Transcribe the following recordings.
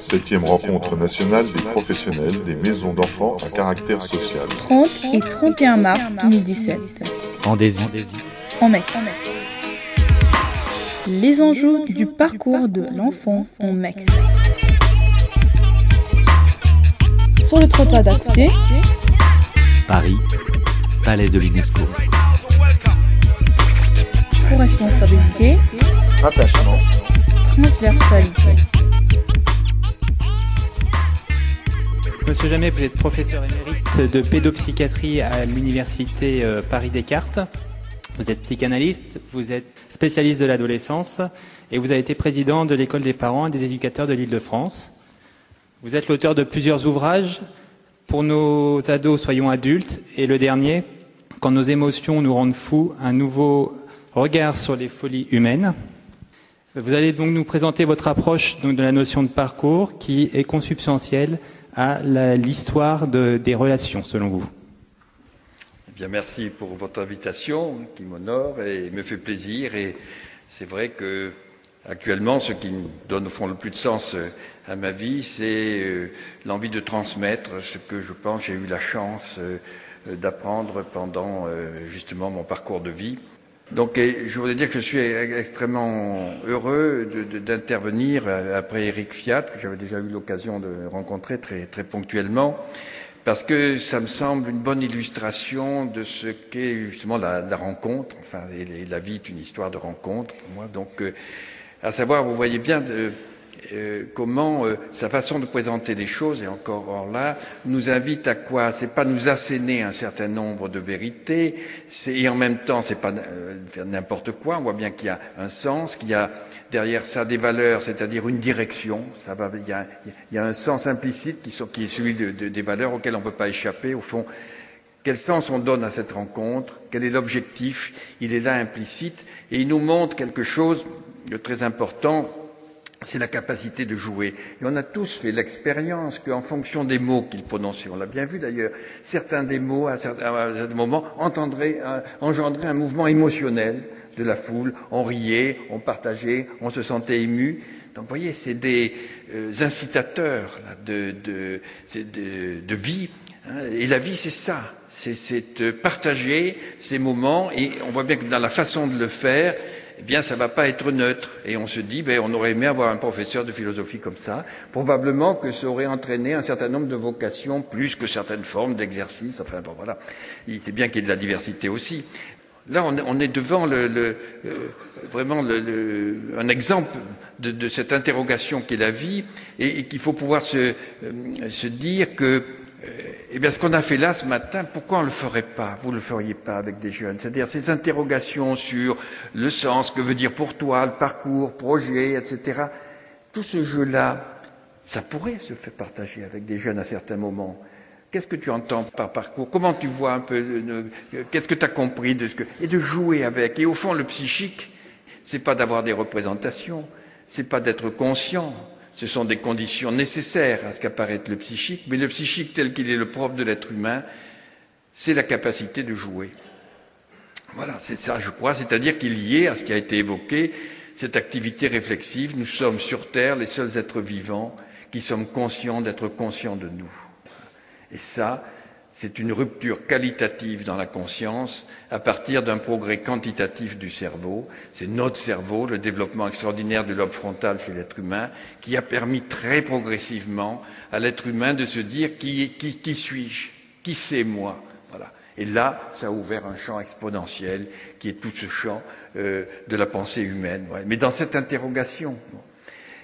Septième rencontre nationale des professionnels des maisons d'enfants à caractère social. 30 et 31 mars 2017. En Désy. En Mex. Les enjeux du parcours de l'enfant en Mex. Sur le trottoir d'à côté, Paris, Palais de l'UNESCO. co-responsabilité, Attachement. transversalité. Monsieur Jamet, vous êtes professeur émérite de pédopsychiatrie à l'université euh, Paris-Descartes. Vous êtes psychanalyste, vous êtes spécialiste de l'adolescence et vous avez été président de l'école des parents et des éducateurs de l'Île-de-France. Vous êtes l'auteur de plusieurs ouvrages pour nos ados soyons adultes et le dernier quand nos émotions nous rendent fous, un nouveau regard sur les folies humaines. Vous allez donc nous présenter votre approche de la notion de parcours qui est consubstantielle à l'histoire de- des relations, selon vous. Eh bien, merci pour votre invitation qui m'honore et me fait plaisir. Et c'est vrai que actuellement, ce qui me donne au fond le plus de sens euh, à ma vie, c'est euh, l'envie de transmettre ce que je pense j'ai eu la chance euh, d'apprendre pendant justement mon parcours de vie. Donc, je voudrais dire que je suis extrêmement heureux d'intervenir euh, après Eric Fiat, que j'avais déjà eu l'occasion de rencontrer très, très ponctuellement, parce que ça me semble une bonne illustration de ce qu'est justement la, rencontre. Enfin, et, et la vie est une histoire de rencontre pour moi. Donc, euh, à savoir, vous voyez bien euh, euh, comment euh, sa façon de présenter les choses, et encore or là, nous invite à quoi? C'est pas nous asséner un certain nombre de vérités, et en même temps, c'est pas euh, faire n'importe quoi. On voit bien qu'il y a un sens, qu'il y a derrière ça des valeurs, c'est-à-dire une direction. Ça va, il y a, un sens implicite qui, est celui de- de- des valeurs auxquelles on ne peut pas échapper. Au fond, quel sens on donne à cette rencontre? Quel est l'objectif? Il est là implicite et il nous montre quelque chose de très important. C'est la capacité de jouer. Et on a tous fait l'expérience qu'en fonction des mots qu'il prononçait, on l'a bien vu d'ailleurs, certains des mots à certains, moments entendraient, euh, engendraient un mouvement émotionnel de la foule. On riait, on partageait, on se sentait ému. Donc, vous voyez, c'est des euh, incitateurs de, de, de, vie. hein. Et la vie, c'est ça. C'est, de partager ces moments. Et on voit bien que dans la façon de le faire, eh bien, ça va pas être neutre. Et on se dit, ben, on aurait aimé avoir un professeur de philosophie comme ça. Probablement que ça aurait entraîné un certain nombre de vocations, plus que certaines formes d'exercice. Enfin, bon, voilà. Il- C'est bien qu'il y ait de la diversité aussi. Là, on est, devant le, le, euh, vraiment le, un exemple de, de cette interrogation qu'est la vie, et, et qu'il faut pouvoir se, euh, se dire que, eh bien, ce qu'on a fait là ce matin, pourquoi on le ferait pas? Vous le feriez pas avec des jeunes C'est-à-dire ces interrogations sur le sens, que veut dire pour toi, le parcours, projet, etc. Tout ce jeu-là, ça pourrait se faire partager avec des jeunes à certains moments. Qu'est-ce que tu entends par parcours? Comment tu vois un peu euh, euh, Qu'est-ce que tu as compris de ce que et de jouer avec? Et au fond, le psychique, c'est pas d'avoir des représentations, c'est pas d'être conscient. Ce sont des conditions nécessaires à ce qu'apparaisse le psychique, mais le psychique tel qu'il est le propre de l'être humain, c'est la capacité de jouer. Voilà, c'est ça, je crois. C'est-à-dire qu'il y est à ce qui a été évoqué, cette activité réflexive. Nous sommes sur Terre les seuls êtres vivants qui sommes conscients d'être conscients de nous. Et ça, c'est une rupture qualitative dans la conscience à partir d'un progrès quantitatif du cerveau. C'est notre cerveau, le développement extraordinaire du lobe frontal chez l'être humain, qui a permis très progressivement à l'être humain de se dire qui, suis-je? Qui c'est moi? Voilà. Et là, ça a ouvert un champ exponentiel qui est tout ce champ euh, de la pensée humaine. Mais dans cette interrogation.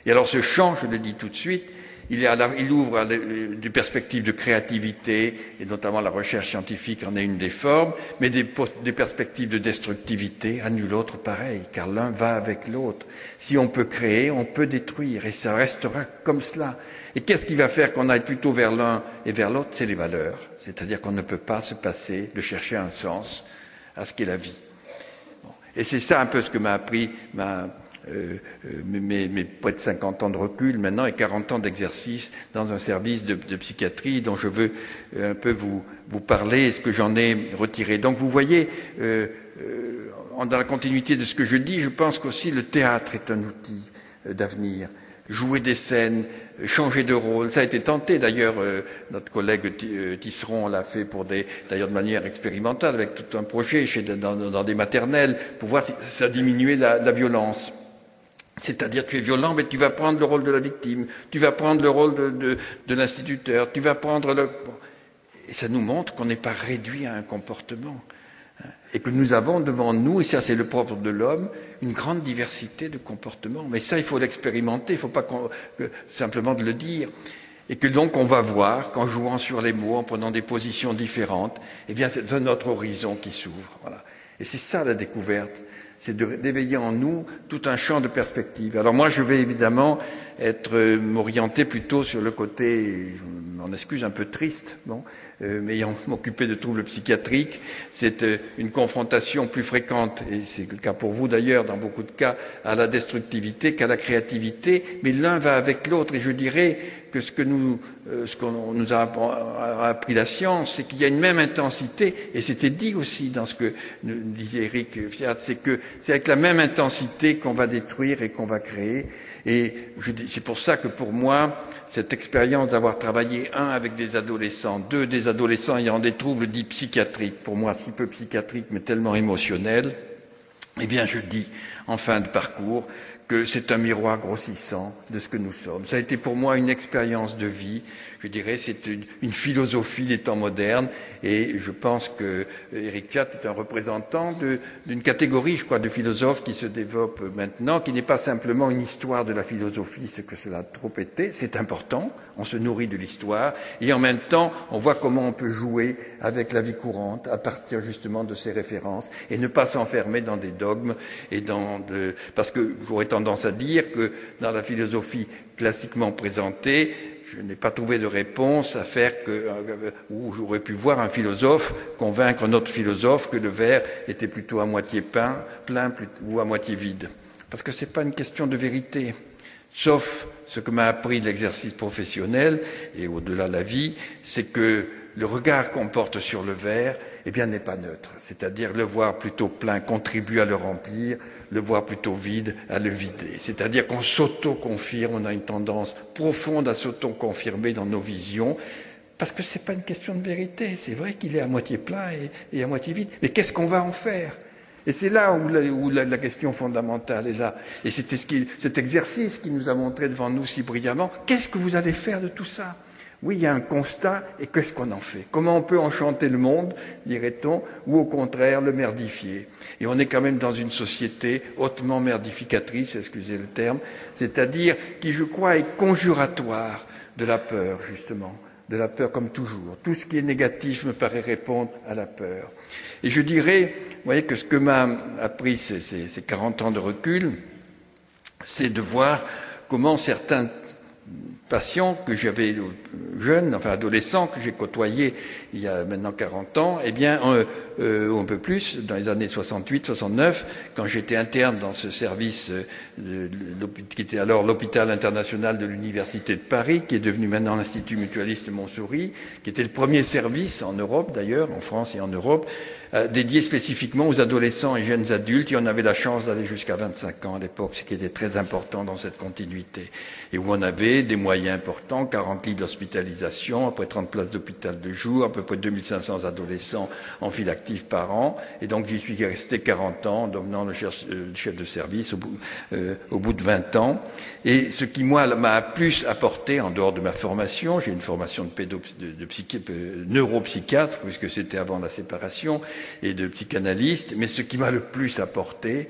Et alors ce champ, je le dis tout de suite, il, est la- il ouvre à des perspectives de créativité, et notamment la recherche scientifique en est une des formes, mais des, des perspectives de destructivité, à nul autre pareil, car l'un va avec l'autre. Si on peut créer, on peut détruire, et ça restera comme cela. Et qu'est-ce qui va faire qu'on aille plutôt vers l'un et vers l'autre? C'est les valeurs. C'est-à-dire qu'on ne peut pas se passer de chercher un sens à ce qu'est la vie. Et c'est ça un peu ce que m'a appris ma, euh, euh, mes, mes près de 50 ans de recul maintenant et 40 ans d'exercice dans un service de, de psychiatrie dont je veux euh, un peu vous, vous parler et ce que j'en ai retiré. Donc vous voyez, euh, euh, dans la continuité de ce que je dis, je pense qu'aussi le théâtre est un outil euh, d'avenir. jouer des scènes, changer de rôle. Ça a été tenté d'ailleurs, euh, notre collègue Tisseron l'a fait pour des, d'ailleurs de manière expérimentale avec tout un projet chez, dans, dans, des maternelles pour voir si ça diminuait la, la violence. C'est-à-dire tu es violent, mais tu vas prendre le rôle de la victime, tu vas prendre le rôle de, l'instituteur, tu vas prendre le... Et ça nous montre qu'on n'est pas réduit à un comportement et que nous avons devant nous, et ça c'est le propre de l'homme, une grande diversité de comportements. Mais ça, il faut l'expérimenter, il ne faut pas simplement de le dire. Et que donc on va voir qu'en jouant sur les mots, en prenant des positions différentes, eh bien c'est notre horizon qui s'ouvre. Voilà. Et c'est ça la découverte, c'est d'éveiller en nous tout un champ de perspectives. Alors moi, je vais évidemment être m'orienter plutôt sur le côté, je m'en excuse, un peu triste, bon, euh, m'ayant occupé de troubles psychiatriques, c'est euh, une confrontation plus fréquente, et c'est le cas pour vous d'ailleurs dans beaucoup de cas, à la destructivité qu'à la créativité, mais l'un va avec l'autre, et je dirais que ce que nous, euh, ce qu'on nous a appris la science, c'est qu'il y a une même intensité, et c'était dit aussi dans ce que disait Eric Fiat, c'est que c'est avec la même intensité qu'on va détruire et qu'on va créer, et c'est pour ça que pour moi, cette expérience d'avoir travaillé, un, avec des adolescents, deux, des adolescents ayant des troubles dits psychiatriques, pour moi si peu psychiatriques mais tellement émotionnels, eh bien je dis en fin de parcours que c'est un miroir grossissant de ce que nous sommes. Ça a été pour moi une expérience de vie, je dirais, c'est une, philosophie des temps modernes, et je pense que Eric Fiat est un représentant d'une catégorie, je crois, de philosophes qui se développe maintenant, qui n'est pas simplement une histoire de la philosophie, ce que cela a trop été, c'est important, on se nourrit de l'histoire, et en même temps, on voit comment on peut jouer avec la vie courante à partir justement de ces références, et ne pas s'enfermer dans des dogmes, et dans parce que j'aurais tendance à dire que dans la philosophie classiquement présentée, je n'ai pas trouvé de réponse à faire que, euh, où j'aurais pu voir un philosophe convaincre un autre philosophe que le verre était plutôt à moitié plein, plein ou à moitié vide. Parce que ce n'est pas une question de vérité. Sauf ce que m'a appris l'exercice professionnel et au-delà de la vie, c'est que le regard qu'on porte sur le verre eh bien, n'est pas neutre. C'est-à-dire le voir plutôt plein contribue à le remplir, le voir plutôt vide à le vider. C'est-à-dire qu'on s'auto-confirme, on a une tendance profonde à s'auto-confirmer dans nos visions, parce que ce n'est pas une question de vérité. C'est vrai qu'il est à moitié plein et, à moitié vide. Mais qu'est-ce qu'on va en faire? Et c'est là où, la, question fondamentale est là. Et c'était ce qui, cet exercice qui nous a montré devant nous si brillamment. Qu'est-ce que vous allez faire de tout ça? Oui, il y a un constat, et qu'est-ce qu'on en fait? Comment on peut enchanter le monde, dirait-on, ou au contraire le merdifier? Et on est quand même dans une société hautement merdificatrice, excusez le terme, c'est-à-dire qui, je crois, est conjuratoire de la peur, justement, de la peur comme toujours. Tout ce qui est négatif me paraît répondre à la peur. Et je dirais, voyez, que ce que m'a appris ces, ces, ces 40 ans de recul, c'est de voir comment certains patients que j'avais euh, jeunes, enfin adolescents, que j'ai côtoyés il y a maintenant 40 ans, eh bien, euh, euh, un peu plus, dans les années 68, 69, quand j'étais interne dans ce service euh, qui était alors l'hôpital international de l'Université de Paris, qui est devenu maintenant l'Institut mutualiste Montsouris, qui était le premier service en Europe d'ailleurs, en France et en Europe, euh, dédié spécifiquement aux adolescents et jeunes adultes, et on avait la chance d'aller jusqu'à 25 ans à l'époque, ce qui était très important dans cette continuité, et où on avait des moyens importants, 40 lits d'hospitalisation, après 30 places d'hôpital de jour, à peu près 2500 adolescents en file active par an, et donc j'y suis resté 40 ans, devenant le chef, euh, chef de service au bout, euh, de 20 ans. Et ce qui, moi, m'a plus apporté, en dehors de ma formation, j'ai une formation de, pédo, de, de psychi, neuropsychiatre, puisque c'était avant la séparation, et de psychanalyste, mais ce qui m'a le plus apporté,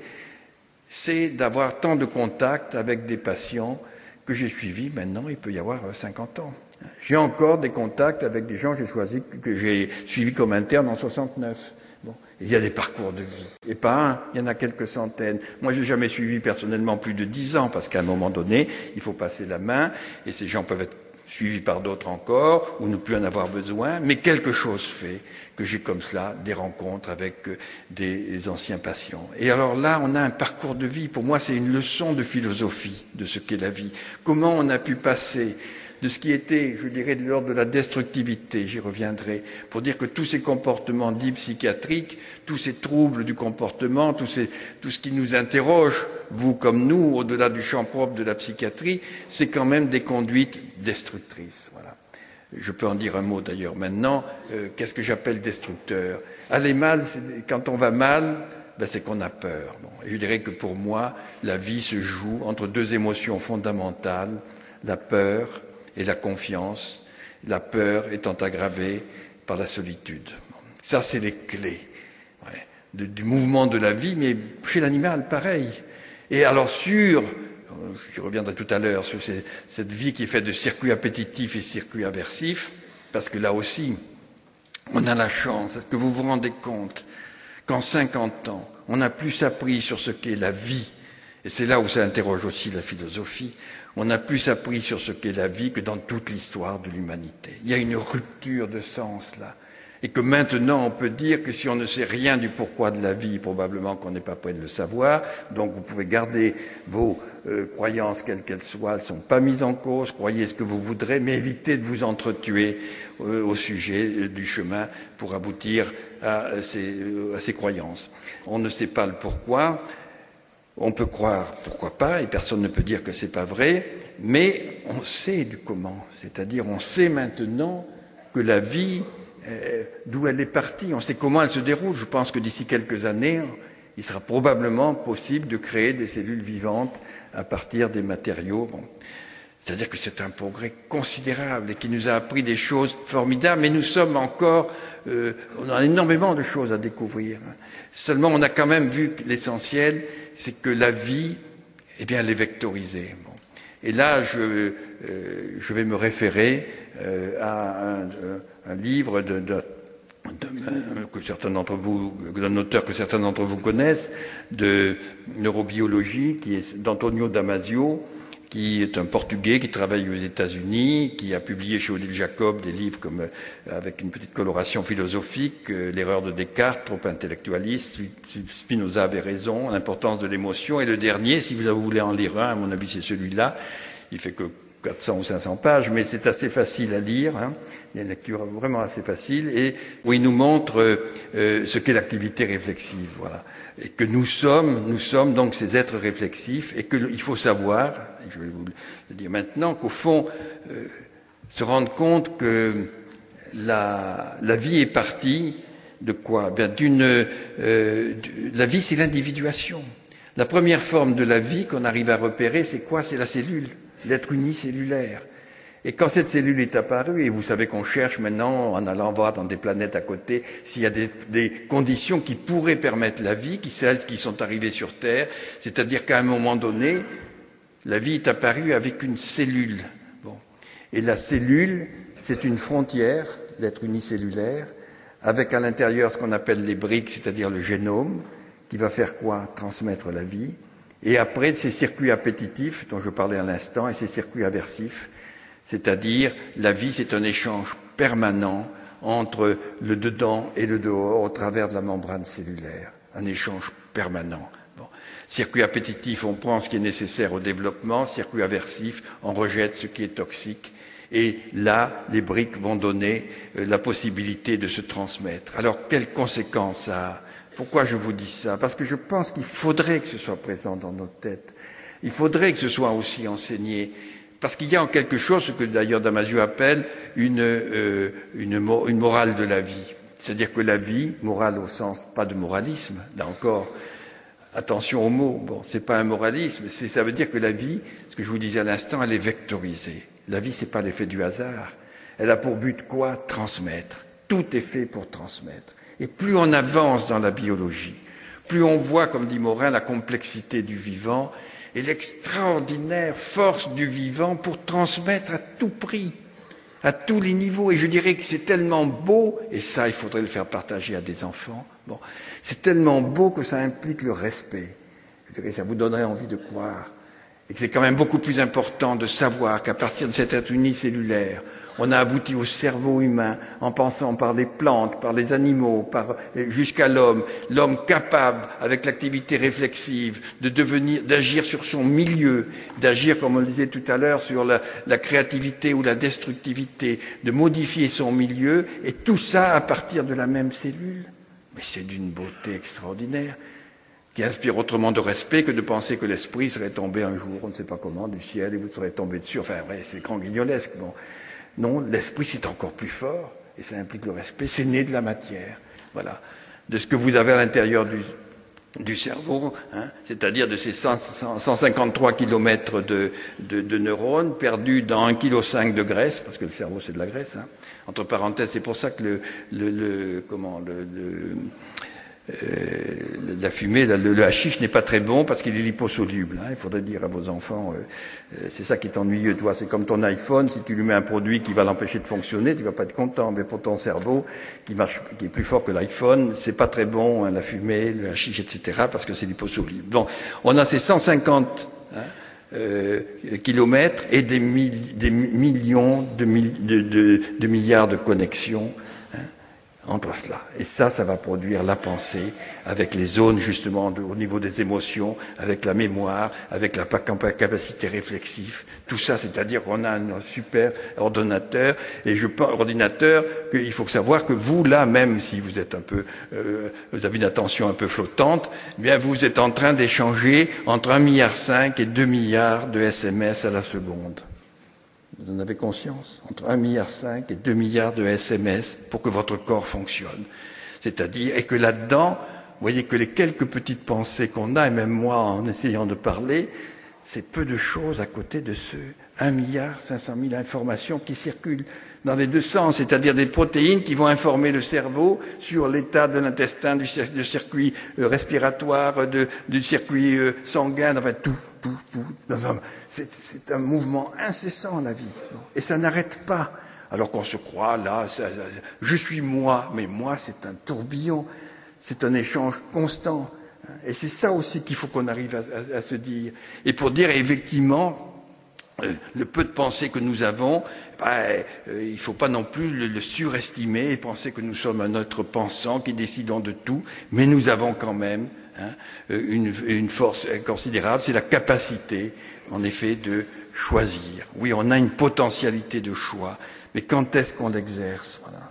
c'est d'avoir tant de contacts avec des patients que j'ai suivis maintenant, il peut y avoir 50 ans. J'ai encore des contacts avec des gens que j'ai que j'ai suivis comme interne en 69. Bon. Il y a des parcours de vie. Et pas un, il y en a quelques centaines. Moi, j'ai jamais suivi personnellement plus de dix ans, parce qu'à un moment donné, il faut passer la main, et ces gens peuvent être suivis par d'autres encore, ou ne plus en avoir besoin, mais quelque chose fait que j'ai comme cela des rencontres avec euh, des anciens patients. Et alors là, on a un parcours de vie. Pour moi, c'est une leçon de philosophie de ce qu'est la vie. Comment on a pu passer de ce qui était, je dirais, de l'ordre de la destructivité, j'y reviendrai, pour dire que tous ces comportements dits psychiatriques, tous ces troubles du comportement, tout, tout ce qui nous interroge, vous comme nous, au-delà du champ propre de la psychiatrie, c'est quand même des conduites destructrices. Voilà. Je peux en dire un mot d'ailleurs maintenant. Euh, qu'est-ce que j'appelle destructeur? Aller mal, quand on va mal, ben, c'est qu'on a peur. Bon, je dirais que pour moi, la vie se joue entre deux émotions fondamentales, la peur et la confiance, la peur étant aggravée par la solitude. Ça, c'est les clés du mouvement de la vie, mais chez l'animal, pareil. Et alors sur, je reviendrai tout à l'heure sur cette vie qui est faite de circuits appétitifs et circuits aversifs, parce que là aussi, on a la chance. Est-ce que vous vous rendez compte qu'en 50 ans, on a plus appris sur ce qu'est la vie, et c'est là où ça interroge aussi la philosophie, on a plus appris sur ce qu'est la vie que dans toute l'histoire de l'humanité. Il y a une rupture de sens là. Et que maintenant on peut dire que si on ne sait rien du pourquoi de la vie, probablement qu'on n'est pas prêt de le savoir. Donc vous pouvez garder vos euh, croyances quelles qu'elles soient, elles ne sont pas mises en cause, croyez ce que vous voudrez, mais évitez de vous entretuer euh, au sujet euh, du chemin pour aboutir à ces, à ces croyances. On ne sait pas le pourquoi. On peut croire, pourquoi pas, et personne ne peut dire que c'est pas vrai, mais on sait du comment. C'est-à-dire, on sait maintenant que la vie, euh, d'où elle est partie, on sait comment elle se déroule. Je pense que d'ici quelques années, il sera probablement possible de créer des cellules vivantes à partir des matériaux. C'est-à-dire que c'est un progrès considérable et qui nous a appris des choses formidables, mais nous sommes encore, euh, on a énormément de choses à découvrir. Seulement, on a quand même vu l'essentiel, c'est que la vie, eh bien, elle est vectorisée. Et là, je, euh, je, vais me référer euh, à un, un, livre que d'un auteur que certains d'entre vous connaissent, de neurobiologie, qui est d'Antonio Damasio, qui est un Portugais qui travaille aux États-Unis, qui a publié chez Odile Jacob des livres comme euh, avec une petite coloration philosophique, euh, l'erreur de Descartes, trop intellectualiste, Spinoza avait raison, l'importance de l'émotion, et le dernier, si vous voulez en lire un, à mon avis c'est celui-là, il fait que 400 ou 500 pages, mais c'est assez facile à lire. Hein. Il y a une lecture vraiment assez facile et où il nous montre euh, ce qu'est l'activité réflexive. Voilà. Et que nous sommes, nous sommes donc ces êtres réflexifs et qu'il faut savoir, je vais vous le dire maintenant, qu'au fond, euh, se rendre compte que la, vie est partie de quoi? Bien d'une, euh, la vie, c'est l'individuation. La première forme de la vie qu'on arrive à repérer, c'est quoi? C'est la cellule, l'être unicellulaire. Et quand cette cellule est apparue, et vous savez qu'on cherche maintenant, en allant voir dans des planètes à côté, s'il y a des, conditions qui pourraient permettre la vie, qui celles qui sont arrivées sur Terre, c'est-à-dire qu'à un moment donné, la vie est apparue avec une cellule. Bon. Et la cellule, c'est une frontière, l'être unicellulaire, avec à l'intérieur ce qu'on appelle les briques, c'est-à-dire le génome, qui va faire quoi? Transmettre la vie. Et après, ces circuits appétitifs dont je parlais à l'instant et ces circuits aversifs, c'est-à-dire la vie, c'est un échange permanent entre le dedans et le dehors au travers de la membrane cellulaire, un échange permanent. Circuit appétitif, on prend ce qui est nécessaire au développement. Circuit aversif, on rejette ce qui est toxique. Et là, les briques vont donner euh, la possibilité de se transmettre. Alors, quelles conséquences ça a? Pourquoi je vous dis ça? Parce que je pense qu'il faudrait que ce soit présent dans nos têtes. Il faudrait que ce soit aussi enseigné. Parce qu'il y a en quelque chose ce que d'ailleurs Damasio appelle une, euh, une, une morale de la vie. C'est-à-dire que la vie, morale au sens pas de moralisme, là encore, Attention aux mots. Bon, c'est pas un moralisme. Ça veut dire que la vie, ce que je vous disais à l'instant, elle est vectorisée. La vie, c'est pas l'effet du hasard. Elle a pour but quoi? Transmettre. Tout est fait pour transmettre. Et plus on avance dans la biologie, plus on voit, comme dit Morin, la complexité du vivant et l'extraordinaire force du vivant pour transmettre à tout prix, à tous les niveaux. Et je dirais que c'est tellement beau, et ça, il faudrait le faire partager à des enfants. Bon, c'est tellement beau que ça implique le respect. Je dirais, ça vous donnerait envie de croire. Et que c'est quand même beaucoup plus important de savoir qu'à partir de cet être unicellulaire, On a abouti au cerveau humain en pensant par les plantes, par les animaux, par, jusqu'à l'homme. L'homme capable, avec l'activité réflexive, de devenir, d'agir sur son milieu, d'agir, comme on le disait tout à l'heure, sur la, la créativité ou la destructivité, de modifier son milieu, et tout ça à partir de la même cellule. Mais c'est d'une beauté extraordinaire qui inspire autrement de respect que de penser que l'esprit serait tombé un jour, on ne sait pas comment, du ciel et vous serez tombé dessus. Enfin, c'est grand guignolesque. Bon. Non, l'esprit c'est encore plus fort et ça implique le respect. C'est né de la matière, voilà, de ce que vous avez à l'intérieur du, cerveau, hein, c'est-à-dire de ces 100, 153 kilomètres de, neurones perdus dans 1,5 kg de graisse, parce que le cerveau c'est de la graisse. Hein. Entre parenthèses, c'est pour ça que le, comment le, la fumée, le, le hashish n'est pas très bon parce qu'il est liposoluble. Hein. Il faudrait dire à vos enfants, euh, euh, c'est ça qui est ennuyeux, toi. C'est comme ton iPhone, si tu lui mets un produit qui va l'empêcher de fonctionner, tu vas pas être content. Mais pour ton cerveau, qui marche, qui est plus fort que l'iPhone, c'est pas très bon, hein, la fumée, le hashish, etc., parce que c'est liposoluble. Bon, on a ces 150 hein, euh, kilomètres et des, des millions de milliards de connexions entre cela. Et ça, ça va produire la pensée avec les zones justement au niveau des émotions, avec la mémoire, avec la capacité réflexive. Tout ça, c'est-à-dire qu'on a un super ordinateur. Et je ordinateur, qu'il faut savoir que vous, là, même si vous êtes un peu, euh, vous avez une attention un peu flottante, eh bien vous êtes en train d'échanger entre un milliard cinq et deux milliards de SMS à la seconde. Vous en avez conscience Entre 1,5 milliard et 2 milliards de SMS pour que votre corps fonctionne. C'est-à-dire, et que là-dedans, vous voyez que les quelques petites pensées qu'on a, et même moi en essayant de parler, c'est peu de choses à côté de ce 1 milliard 500 000 informations qui circulent dans les deux sens, c'est-à-dire des protéines qui vont informer le cerveau sur l'état de l'intestin, du, circuit euh, respiratoire, du circuit euh, sanguin, enfin tout, tout, tout. C'est un mouvement incessant la vie, et ça n'arrête pas. Alors qu'on se croit là, je suis moi, mais moi c'est un tourbillon, c'est un échange constant. Et c'est ça aussi qu'il faut qu'on arrive à, se dire. Et pour dire effectivement, euh, le peu de pensée que nous avons, ben, euh, il ne faut pas non plus le, surestimer et penser que nous sommes un être pensant qui décidons de tout, mais nous avons quand même hein, euh, une, une, force considérable, c'est la capacité, en effet, de choisir. Oui, on a une potentialité de choix, mais quand est-ce qu'on l'exerce voilà.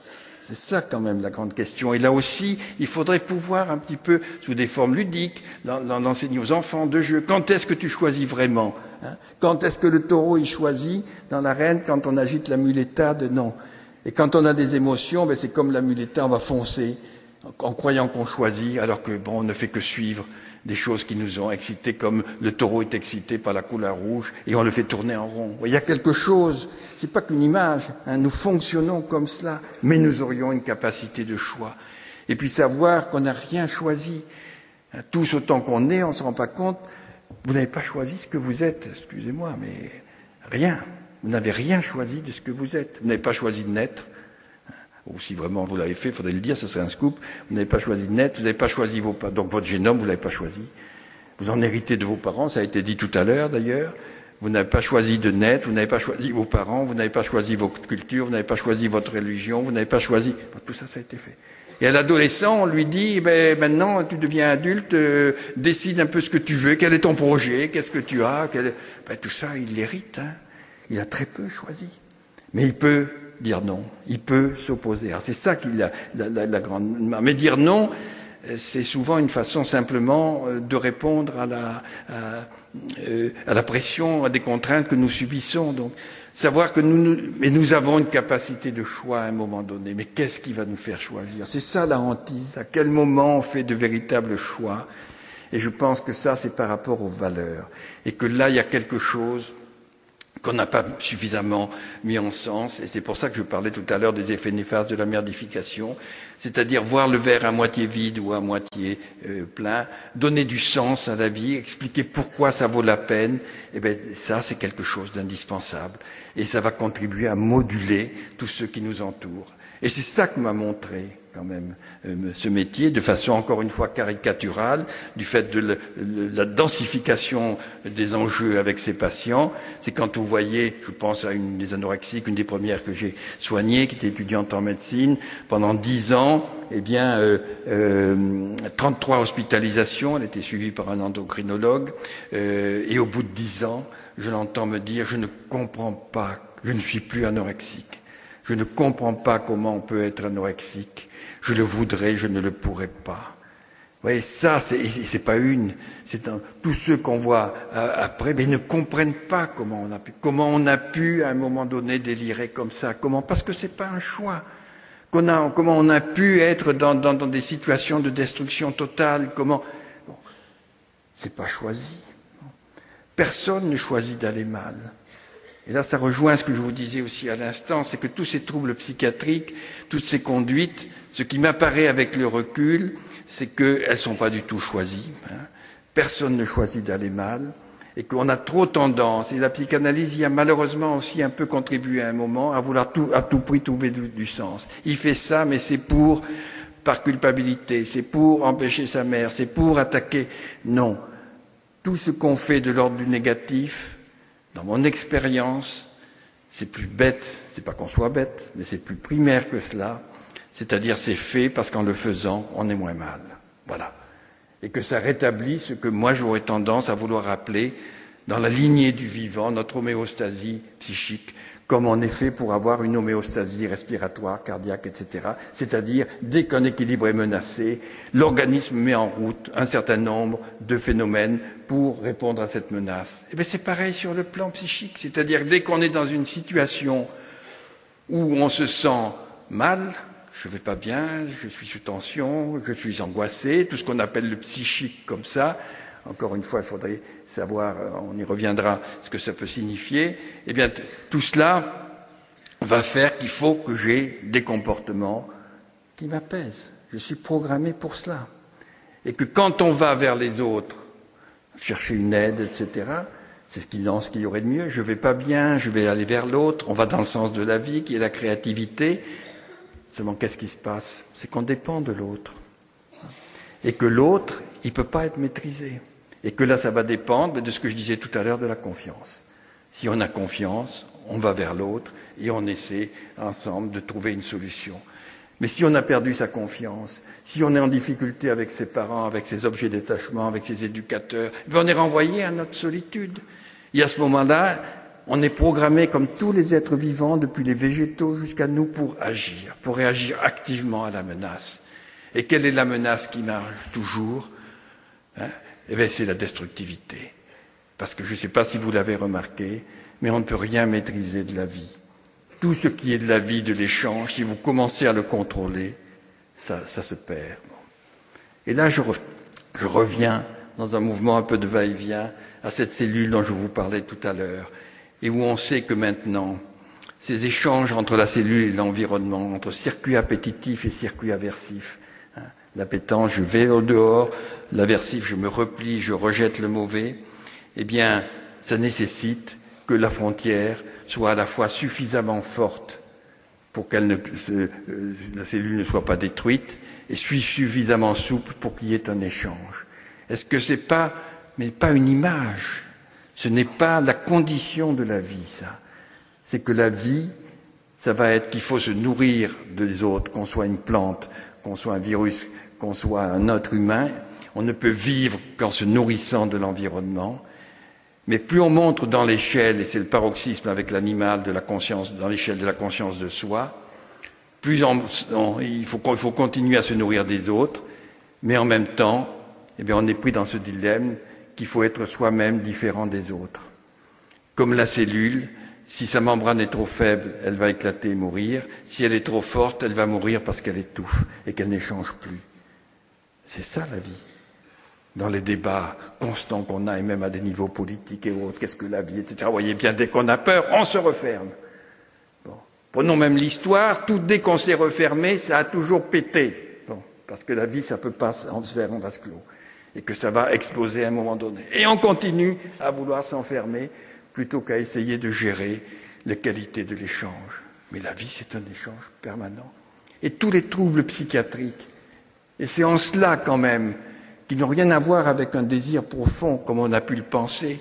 C'est ça quand même la grande question. Et là aussi, il faudrait pouvoir un petit peu, sous des formes ludiques, l'enseigner aux enfants de jeu. Quand est-ce que tu choisis vraiment hein? Quand est-ce que le taureau il choisit dans l'arène quand on agite la muletade Non? Et quand on a des émotions, ben c'est comme la muletade, on va foncer en croyant qu'on choisit, alors que bon, on ne fait que suivre des choses qui nous ont excités, comme le taureau est excité par la couleur rouge, et on le fait tourner en rond. Il y a quelque chose, c'est pas qu'une image, hein, nous fonctionnons comme cela, mais nous aurions une capacité de choix. Et puis savoir qu'on n'a rien choisi. Hein, tous autant qu'on est, on ne se rend pas compte, vous n'avez pas choisi ce que vous êtes, excusez-moi, mais rien. Vous n'avez rien choisi de ce que vous êtes. Vous n'avez pas choisi de naître, ou si vraiment vous l'avez fait, il faudrait le dire, ce serait un scoop. Vous n'avez pas choisi de net, vous n'avez pas choisi vos donc votre génome, vous l'avez pas choisi. Vous en héritez de vos parents, ça a été dit tout à l'heure d'ailleurs. Vous n'avez pas choisi de net, vous n'avez pas choisi vos parents, vous n'avez pas choisi votre culture, vous n'avez pas choisi votre religion, vous n'avez pas choisi. Tout ça, ça a été fait. Et à l'adolescent, on lui dit, ben, maintenant, tu deviens adulte, euh, décide un peu ce que tu veux, quel est ton projet, qu'est-ce que tu as, quel... ben, tout ça, il l'hérite. Hein. Il a très peu choisi. Mais il peut dire non. Il peut s'opposer. c'est ça qui la, la, la, la grande. Mais dire non, c'est souvent une façon simplement euh, de répondre à la, à, euh, à la pression, à des contraintes que nous subissons. Donc, savoir que nous, nous, mais nous avons une capacité de choix à un moment donné. Mais qu'est-ce qui va nous faire choisir? C'est ça la hantise. À quel moment on fait de véritables choix? Et je pense que ça, c'est par rapport aux valeurs. Et que là, il y a quelque chose qu'on n'a pas suffisamment mis en sens, et c'est pour ça que je parlais tout à l'heure des effets néfastes de la merdification, c'est-à-dire voir le verre à moitié vide ou à moitié euh, plein, donner du sens à la vie, expliquer pourquoi ça vaut la peine, et bien ça c'est quelque chose d'indispensable, et ça va contribuer à moduler tous ceux qui nous entourent. Et c'est ça que m'a montré quand même euh, ce métier de façon encore une fois caricaturale du fait de la densification des enjeux avec ces patients. C'est quand vous voyez, je pense à une des anorexiques, une des premières que j'ai soignées, qui était étudiante en médecine pendant dix ans, eh bien euh, euh, 33 hospitalisations, elle était suivie par un endocrinologue, euh, et au bout de dix ans, je l'entends me dire je ne comprends pas, je ne suis plus anorexique. Je ne comprends pas comment on peut être anorexique. Je le voudrais, je ne le pourrais pas. Vous voyez, ça, c'est pas une, c'est tous ceux qu'on voit euh, après, mais ne comprennent pas comment on a pu, comment on a pu à un moment donné délirer comme ça, comment, parce que c'est pas un choix. Comment on a pu être dans, des situations de destruction totale, comment, c'est pas choisi. Personne ne choisit d'aller mal. Et là, ça rejoint ce que je vous disais aussi à l'instant, c'est que tous ces troubles psychiatriques, toutes ces conduites, ce qui m'apparaît avec le recul, c'est qu'elles ne sont pas du tout choisies. Hein. Personne ne choisit d'aller mal et qu'on a trop tendance, et la psychanalyse y a malheureusement aussi un peu contribué à un moment, à vouloir tout, à tout prix trouver du, du sens. Il fait ça, mais c'est pour, par culpabilité, c'est pour empêcher sa mère, c'est pour attaquer. Non. Tout ce qu'on fait de l'ordre du négatif, dans mon expérience, c'est plus bête, c'est pas qu'on soit bête, mais c'est plus primaire que cela, c'est-à-dire c'est fait parce qu'en le faisant, on est moins mal. Voilà. Et que ça rétablit ce que moi j'aurais tendance à vouloir rappeler dans la lignée du vivant, notre homéostasie psychique, comme est fait pour avoir une homéostasie respiratoire, cardiaque, etc. C'est-à-dire, dès qu'un équilibre est menacé, l'organisme met en route un certain nombre de phénomènes pour répondre à cette menace. Eh c'est pareil sur le plan psychique, c'est-à-dire dès qu'on est dans une situation où on se sent mal, je vais pas bien, je suis sous tension, je suis angoissé, tout ce qu'on appelle le psychique comme ça. Encore une fois, il faudrait savoir, euh, on y reviendra, ce que ça peut signifier. Eh bien, tout cela va faire qu'il faut que j'ai des comportements qui m'apaisent. Je suis programmé pour cela. Et que quand on va vers les autres, chercher une aide, etc., c'est ce qu'il lance qu'il y aurait de mieux. Je vais pas bien, je vais aller vers l'autre. On va dans le sens de la vie, qui est la créativité. Seulement, qu'est-ce qui se passe? C'est qu'on dépend de l'autre. Et que l'autre, il ne peut pas être maîtrisé. Et que là, ça va dépendre de ce que je disais tout à l'heure de la confiance. Si on a confiance, on va vers l'autre et on essaie ensemble de trouver une solution. Mais si on a perdu sa confiance, si on est en difficulté avec ses parents, avec ses objets d'attachement, avec ses éducateurs, eh on est renvoyé à notre solitude. Et à ce moment-là, on est programmé comme tous les êtres vivants, depuis les végétaux jusqu'à nous, pour agir, pour réagir activement à la menace. Et quelle est la menace qui marche toujours hein? Eh bien, c'est la destructivité. Parce que je ne sais pas si vous l'avez remarqué, mais on ne peut rien maîtriser de la vie. Tout ce qui est de la vie, de l'échange, si vous commencez à le contrôler, ça, ça se perd. Et là, je, je reviens dans un mouvement un peu de va-et-vient à cette cellule dont je vous parlais tout à l'heure et où on sait que maintenant, ces échanges entre la cellule et l'environnement, entre circuit appétitif et circuit aversif, hein, je vais au dehors, l'aversif, je me replie, je rejette le mauvais, eh bien, ça nécessite que la frontière soit à la fois suffisamment forte pour que euh, la cellule ne soit pas détruite et suffisamment souple pour qu'il y ait un échange. Est-ce que c'est pas, pas une image, ce n'est pas la condition de la vie, ça. C'est que la vie, ça va être qu'il faut se nourrir des autres, qu'on soit une plante, qu'on soit un virus, qu'on soit un être humain. On ne peut vivre qu'en se nourrissant de l'environnement. Mais plus on montre dans l'échelle, et c'est le paroxysme avec l'animal de la conscience, dans l'échelle de la conscience de soi, plus il, faut, il faut continuer à se nourrir des autres, mais en même temps, eh bien, on est pris dans ce dilemme qu'il faut être soi-même différent des autres. Comme la cellule, si sa membrane est trop faible, elle va éclater et mourir. Si elle est trop forte, elle va mourir parce qu'elle étouffe et qu'elle n'échange plus. C'est ça la vie. Dans les débats constants qu'on a, et même à des niveaux politiques et autres, qu'est-ce que la vie, etc. Vous voyez bien, dès qu'on a peur, on se referme. Bon. Prenons même l'histoire, tout dès qu'on s'est refermé, ça a toujours pété. Bon. Parce que la vie, ça peut pas se faire en vase clos et que ça va exploser à un moment donné. Et on continue à vouloir s'enfermer plutôt qu'à essayer de gérer les qualités de l'échange. Mais la vie, c'est un échange permanent. et tous les troubles psychiatriques. Et c'est en cela quand même qui n'ont rien à voir avec un désir profond comme on a pu le penser.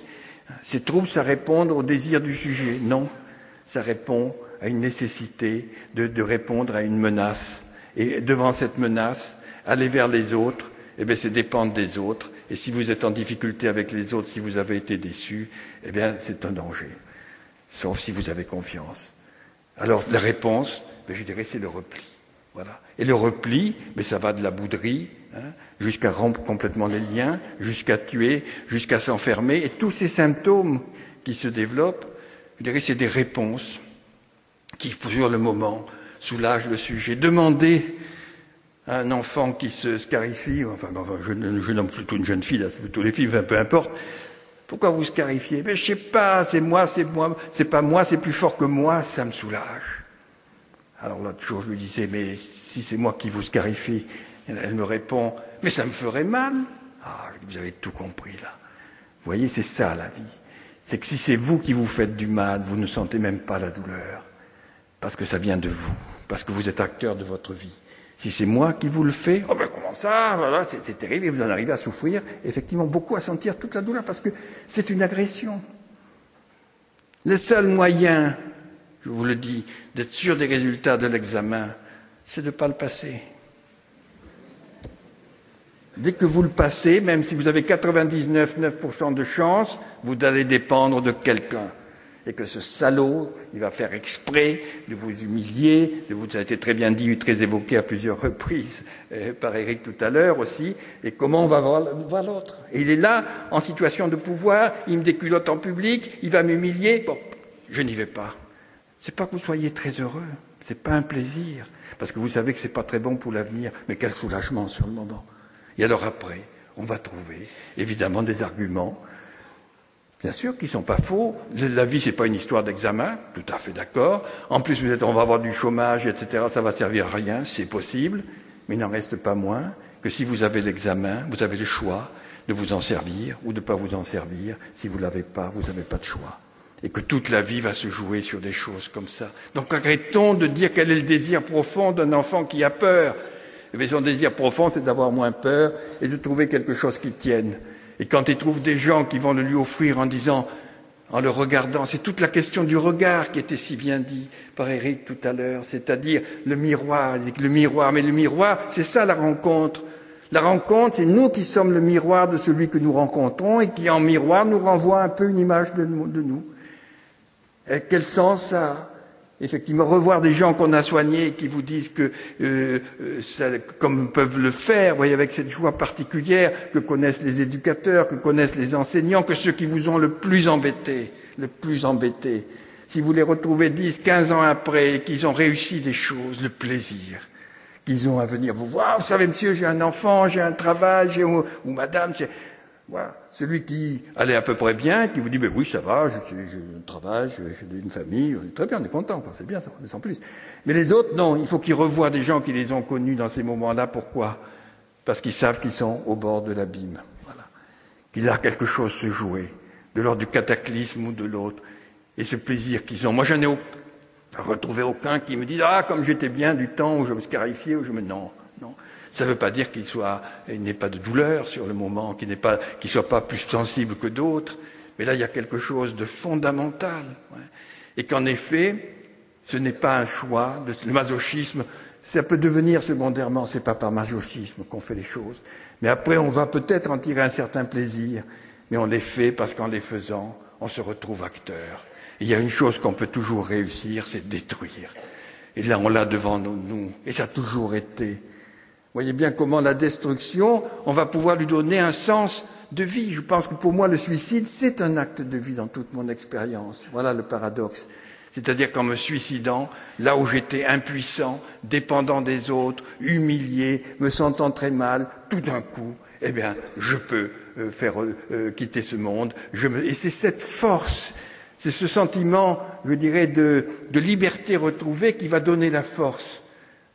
Ces troubles, ça répond au désir du sujet. Non, ça répond à une nécessité de répondre à une menace. Et devant cette menace, aller vers les autres, eh bien, c'est dépendre des autres. Et si vous êtes en difficulté avec les autres, si vous avez été déçu, eh bien, c'est un danger. Sauf si vous avez confiance. Alors, la réponse, ben, je dirais, c'est le repli. Voilà. Et le repli, mais ça va de la bouderie hein, jusqu'à rompre complètement les liens, jusqu'à tuer, jusqu'à s'enfermer. Et tous ces symptômes qui se développent, je dirais, c'est des réponses qui, sur le moment, soulagent le sujet. Demandez un enfant qui se scarifie, enfin, je, je nomme plutôt une jeune fille, là, c'est plutôt les filles, enfin, peu importe. Pourquoi vous scarifiez? Mais je sais pas, c'est moi, c'est moi, c'est pas moi, c'est plus fort que moi, ça me soulage. Alors l'autre jour, je lui disais, mais si c'est moi qui vous scarifie, elle me répond, mais ça me ferait mal. Ah, vous avez tout compris là. Vous voyez, c'est ça la vie. C'est que si c'est vous qui vous faites du mal, vous ne sentez même pas la douleur. Parce que ça vient de vous. Parce que vous êtes acteur de votre vie. Si c'est moi qui vous le fais, oh ben comment ça? Voilà, c'est terrible et vous en arrivez à souffrir, effectivement beaucoup à sentir toute la douleur parce que c'est une agression. Le seul moyen je vous le dis, d'être sûr des résultats de l'examen, c'est de ne pas le passer. Dès que vous le passez, même si vous avez 99,9% de chance, vous allez dépendre de quelqu'un. Et que ce salaud, il va faire exprès de vous humilier, de vous, ça a été très bien dit, très évoqué à plusieurs reprises euh, par Eric tout à l'heure aussi, et comment on va voir, l'autre. Il est là, en situation de pouvoir, il me déculotte en public, il va m'humilier, je n'y vais pas. C'est pas que vous soyez très heureux, c'est pas un plaisir, parce que vous savez que c'est pas très bon pour l'avenir, mais quel soulagement sur le moment. Et alors après, on va trouver évidemment des arguments, bien sûr, qui sont pas faux. La vie, c'est pas une histoire d'examen, tout à fait d'accord. En plus, vous êtes, on va avoir du chômage, etc. Ça va servir à rien, c'est possible, mais il n'en reste pas moins que si vous avez l'examen, vous avez le choix de vous en servir ou de ne pas vous en servir. Si vous ne l'avez pas, vous n'avez pas de choix et que toute la vie va se jouer sur des choses comme ça. Donc arrêtons de dire quel est le désir profond d'un enfant qui a peur. Mais eh son désir profond, c'est d'avoir moins peur et de trouver quelque chose qui tienne. Et quand il trouve des gens qui vont le lui offrir en disant, en le regardant, c'est toute la question du regard qui était si bien dit par Eric tout à l'heure, c'est-à-dire le miroir, le miroir, mais le miroir, c'est ça la rencontre. La rencontre, c'est nous qui sommes le miroir de celui que nous rencontrons et qui en miroir nous renvoie un peu une image de nous. Et quel sens ça a Effectivement, revoir des gens qu'on a soignés et qui vous disent que, euh, euh, ça, comme peuvent le faire, vous voyez, avec cette joie particulière que connaissent les éducateurs, que connaissent les enseignants, que ceux qui vous ont le plus embêté, le plus embêté, si vous les retrouvez dix, quinze ans après et qu'ils ont réussi des choses, le plaisir qu'ils ont à venir vous voir. Vous savez, monsieur, j'ai un enfant, j'ai un travail, j'ai, ou, ou madame, voilà. Celui qui allait à peu près bien, qui vous dit, ben oui, ça va, j'ai un travail, j'ai une famille, on est très bien, on est content, c'est bien, ça, on est sans plus. Mais les autres, non, il faut qu'ils revoient des gens qui les ont connus dans ces moments-là. Pourquoi? Parce qu'ils savent qu'ils sont au bord de l'abîme. Voilà. Qu'il a quelque chose se jouer, de l'ordre du cataclysme ou de l'autre. Et ce plaisir qu'ils ont. Moi, je n'ai retrouvé aucun qui me dise, ah, comme j'étais bien du temps où je me scarifiais, où je me... Non, non. Ça ne veut pas dire qu'il n'ait pas de douleur sur le moment, qu'il qu'il soit pas plus sensible que d'autres. Mais là, il y a quelque chose de fondamental. Et qu'en effet, ce n'est pas un choix. Le masochisme, ça peut devenir secondairement, c'est pas par masochisme qu'on fait les choses. Mais après, on va peut-être en tirer un certain plaisir. Mais on les fait parce qu'en les faisant, on se retrouve acteur. Il y a une chose qu'on peut toujours réussir, c'est détruire. Et là, on l'a devant nous. Et ça a toujours été voyez bien comment la destruction, on va pouvoir lui donner un sens de vie. Je pense que pour moi, le suicide, c'est un acte de vie dans toute mon expérience. Voilà le paradoxe. C'est-à-dire qu'en me suicidant, là où j'étais impuissant, dépendant des autres, humilié, me sentant très mal, tout d'un coup, eh bien, je peux euh, faire euh, euh, quitter ce monde. Et c'est cette force, c'est ce sentiment, je dirais, de liberté retrouvée qui va donner la force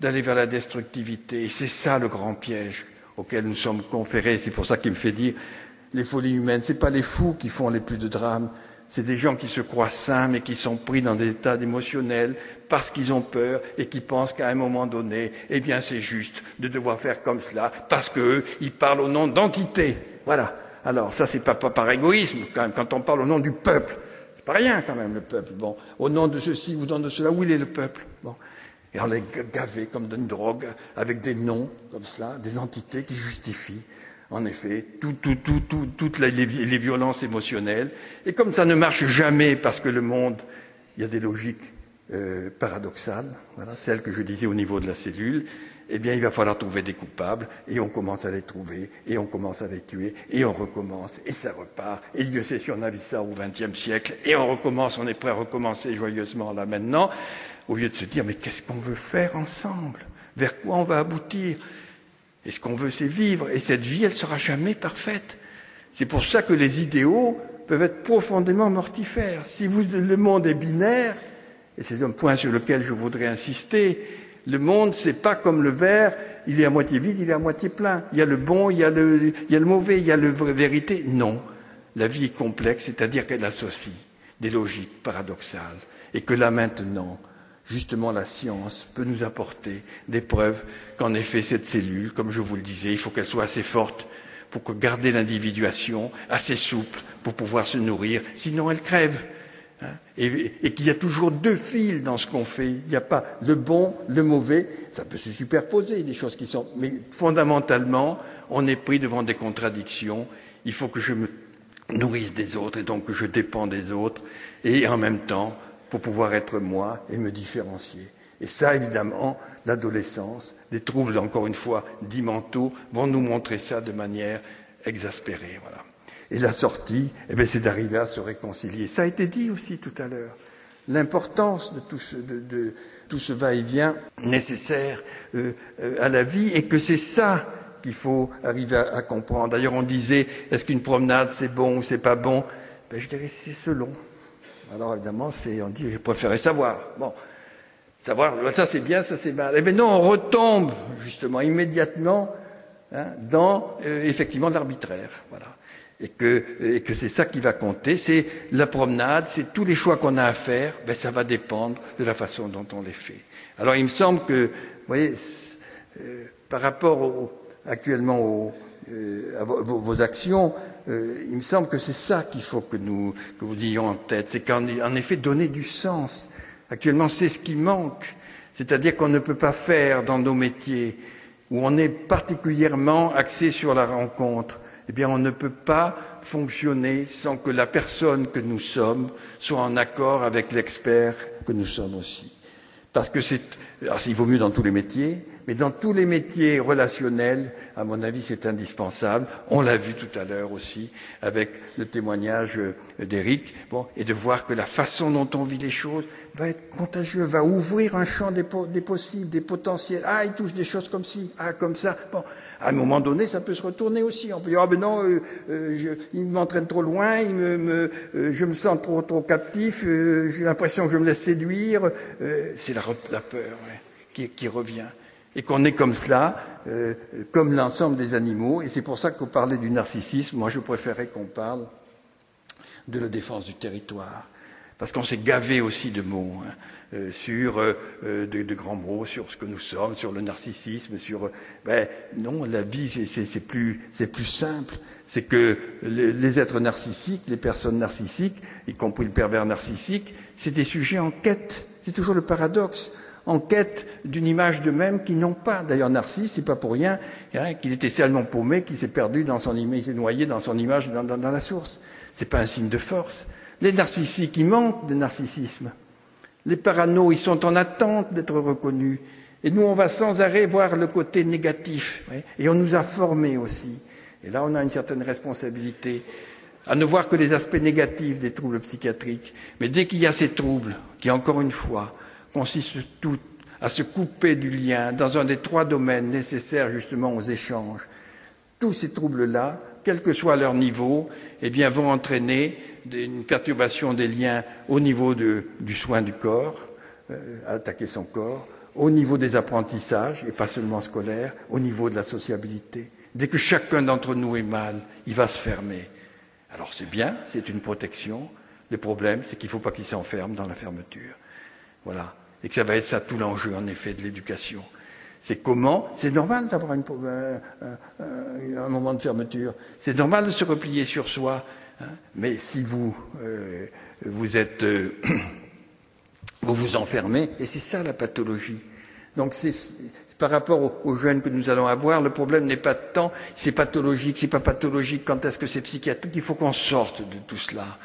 d'aller vers la destructivité. Et c'est ça le grand piège auquel nous sommes conférés. C'est pour ça qu'il me fait dire les folies humaines. Ce pas les fous qui font les plus de drames, C'est des gens qui se croient sains, mais qui sont pris dans des états émotionnels parce qu'ils ont peur et qui pensent qu'à un moment donné, eh bien, c'est juste de devoir faire comme cela parce qu'eux, ils parlent au nom d'entité. Voilà. Alors, ça, c'est pas, pas par égoïsme, quand, même, quand on parle au nom du peuple. C'est pas rien, quand même, le peuple. Bon. Au nom de ceci ou au nom de cela, où il est le peuple? Bon. Et on est gavé comme d'une drogue, avec des noms, comme cela, des entités qui justifient en effet, tout, tout, tout, toutes les, les, violences émotionnelles. Et comme ça ne marche jamais parce que le monde, il y a des logiques euh, paradoxales, voilà, celles que je disais au niveau de la cellule, eh bien, il va falloir trouver des coupables, et on commence à les trouver, et on commence à les tuer, et on recommence, et ça repart. Et Dieu sait si on a vu ça au XXe siècle, et on recommence, on est prêt à recommencer joyeusement là maintenant, au lieu de se dire, mais qu'est-ce qu'on veut faire ensemble? Vers quoi on va aboutir? Et ce qu'on veut, c'est vivre? Et cette vie, elle sera jamais parfaite. C'est pour ça que les idéaux peuvent être profondément mortifères. Si vous, le monde est binaire, et c'est un point sur lequel je voudrais insister, le monde, c'est pas comme le verre, il est à moitié vide, il est à moitié plein. Il y a le bon, il y a le, il y a le mauvais, il y a la vérité. Non. La vie est complexe, c'est-à-dire qu'elle associe des logiques paradoxales. Et que là maintenant, justement la science peut nous apporter des preuves qu'en effet cette cellule, comme je vous le disais, il faut qu'elle soit assez forte pour garder l'individuation, assez souple pour pouvoir se nourrir, sinon elle crève. Hein. et, qu'il y a toujours deux fils dans ce qu'on fait. Il n'y a pas le bon, le mauvais. Ça peut se superposer, des choses qui sont. Mais fondamentalement, on est pris devant des contradictions. Il faut que je me nourrisse des autres et donc que je dépends des autres. Et en même temps, pour pouvoir être moi et me différencier. Et ça, évidemment, l'adolescence, les troubles, encore une fois, dits mentaux, vont nous montrer ça de manière exaspérée. Voilà. Et la sortie, eh c'est d'arriver à se réconcilier. Ça a été dit aussi tout à l'heure. L'importance de tout ce, de, de, tout ce va-et-vient nécessaire euh, euh, à la vie et que c'est ça qu'il faut arriver à, à comprendre. D'ailleurs, on disait, est-ce qu'une promenade c'est bon ou c'est pas bon? Ben, Je dirais c'est selon. Alors évidemment, on dit, je préférais savoir. Bon, savoir, ça c'est bien, ça c'est mal. Et eh non, on retombe justement immédiatement hein, dans euh, effectivement l'arbitraire, voilà. Et que, et que c'est ça qui va compter, c'est la promenade, c'est tous les choix qu'on a à faire, ben ça va dépendre de la façon dont on les fait. Alors il me semble que, vous voyez, euh, par rapport actuellement au, euh, à vos actions, euh, il me semble que c'est ça qu'il faut que nous que vous ayons en tête, c'est qu'en en effet donner du sens. Actuellement, c'est ce qui manque, c'est-à-dire qu'on ne peut pas faire dans nos métiers où on est particulièrement axé sur la rencontre. Eh bien, on ne peut pas fonctionner sans que la personne que nous sommes soit en accord avec l'expert que nous sommes aussi. Parce que c'est, alors il vaut mieux dans tous les métiers, mais dans tous les métiers relationnels, à mon avis, c'est indispensable. On l'a vu tout à l'heure aussi avec le témoignage euh, d'Éric, bon, et de voir que la façon dont on vit les choses va être contagieux, va ouvrir un champ des, possibles, des potentiels. Ah, il touche des choses comme ci, ah, comme ça. Bon, à un moment donné, ça peut se retourner aussi. On peut dire, ah ben non, euh, euh, je, il m'entraîne trop loin, je me sens trop, trop captif, j'ai l'impression que je me laisse séduire. C'est la, peur qui, revient. Et qu'on est comme cela, comme l'ensemble des animaux. Et c'est pour ça qu'on parlait du narcissisme. Moi, je préférais qu'on parle de la défense du territoire. Parce qu'on s'est gavé aussi de mots. Hein. Euh, sur euh, de, de, grands mots, sur ce que nous sommes, sur le narcissisme, sur ben non, la vie c'est plus c'est plus simple. C'est que les, les, êtres narcissiques, les personnes narcissiques, y compris le pervers narcissique, c'est des sujets en quête. C'est toujours le paradoxe en quête d'une image d'eux-mêmes qu'ils n'ont pas. D'ailleurs, Narcisse, c'est pas pour rien hein, qu'il était tellement paumé qu'il s'est perdu dans son image, il s'est noyé dans son image dans, la source. C'est pas un signe de force. Les narcissiques, ils manquent de narcissisme. Les paranos, ils sont en attente d'être reconnus. Et nous, on va sans arrêt voir le côté négatif. Et on nous a formés aussi. Et là, on a une certaine responsabilité à ne voir que les aspects négatifs des troubles psychiatriques. Mais dès qu'il y a ces troubles, qui, encore une fois, consistent tout à se couper du lien dans un des trois domaines nécessaires justement aux échanges, tous ces troubles-là, quel que soit leur niveau, eh bien, vont entraîner une perturbation des liens au niveau du soin du corps, euh, attaquer son corps, au niveau des apprentissages, et pas seulement scolaires, au niveau de la sociabilité. Dès que chacun d'entre nous est mal, il va se fermer. Alors c'est bien, c'est une protection. Le problème, c'est qu'il ne faut pas qu'ils s'enferment dans la fermeture. Voilà. Et que ça va être ça tout l'enjeu, en effet, de l'éducation. C'est comment C'est normal d'avoir un, moment de fermeture. C'est normal de se replier sur soi. Hein. Mais si vous, euh, vous êtes, euh, vous vous enfermez, et c'est ça la pathologie. Donc c'est par rapport aux, jeunes que nous allons avoir, le problème n'est pas tant c'est pathologique, c'est pas pathologique, quand est-ce que c'est psychiatrique, il faut qu'on sorte de tout cela.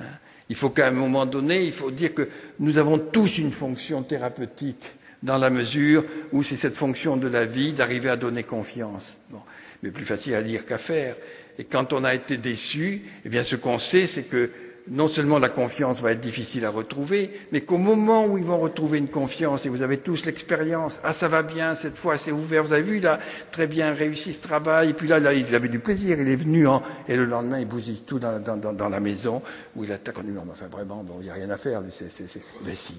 Hein. Il faut qu'à un moment donné, il faut dire que nous avons tous une fonction thérapeutique dans la mesure où c'est cette fonction de la vie d'arriver à donner confiance. Bon. Mais plus facile à dire qu'à faire. Et quand on a été déçu, eh bien ce qu'on sait, c'est que non seulement la confiance va être difficile à retrouver, mais qu'au moment où ils vont retrouver une confiance, et vous avez tous l'expérience, ah ça va bien, cette fois c'est ouvert, vous avez vu, a très bien réussi ce travail, et puis là, il avait du plaisir, il est venu, en, et le lendemain il bousille tout dans, la maison, où il attaque en disant, enfin vraiment, bon, il n'y a rien à faire, mais, c'est, c'est, mais si,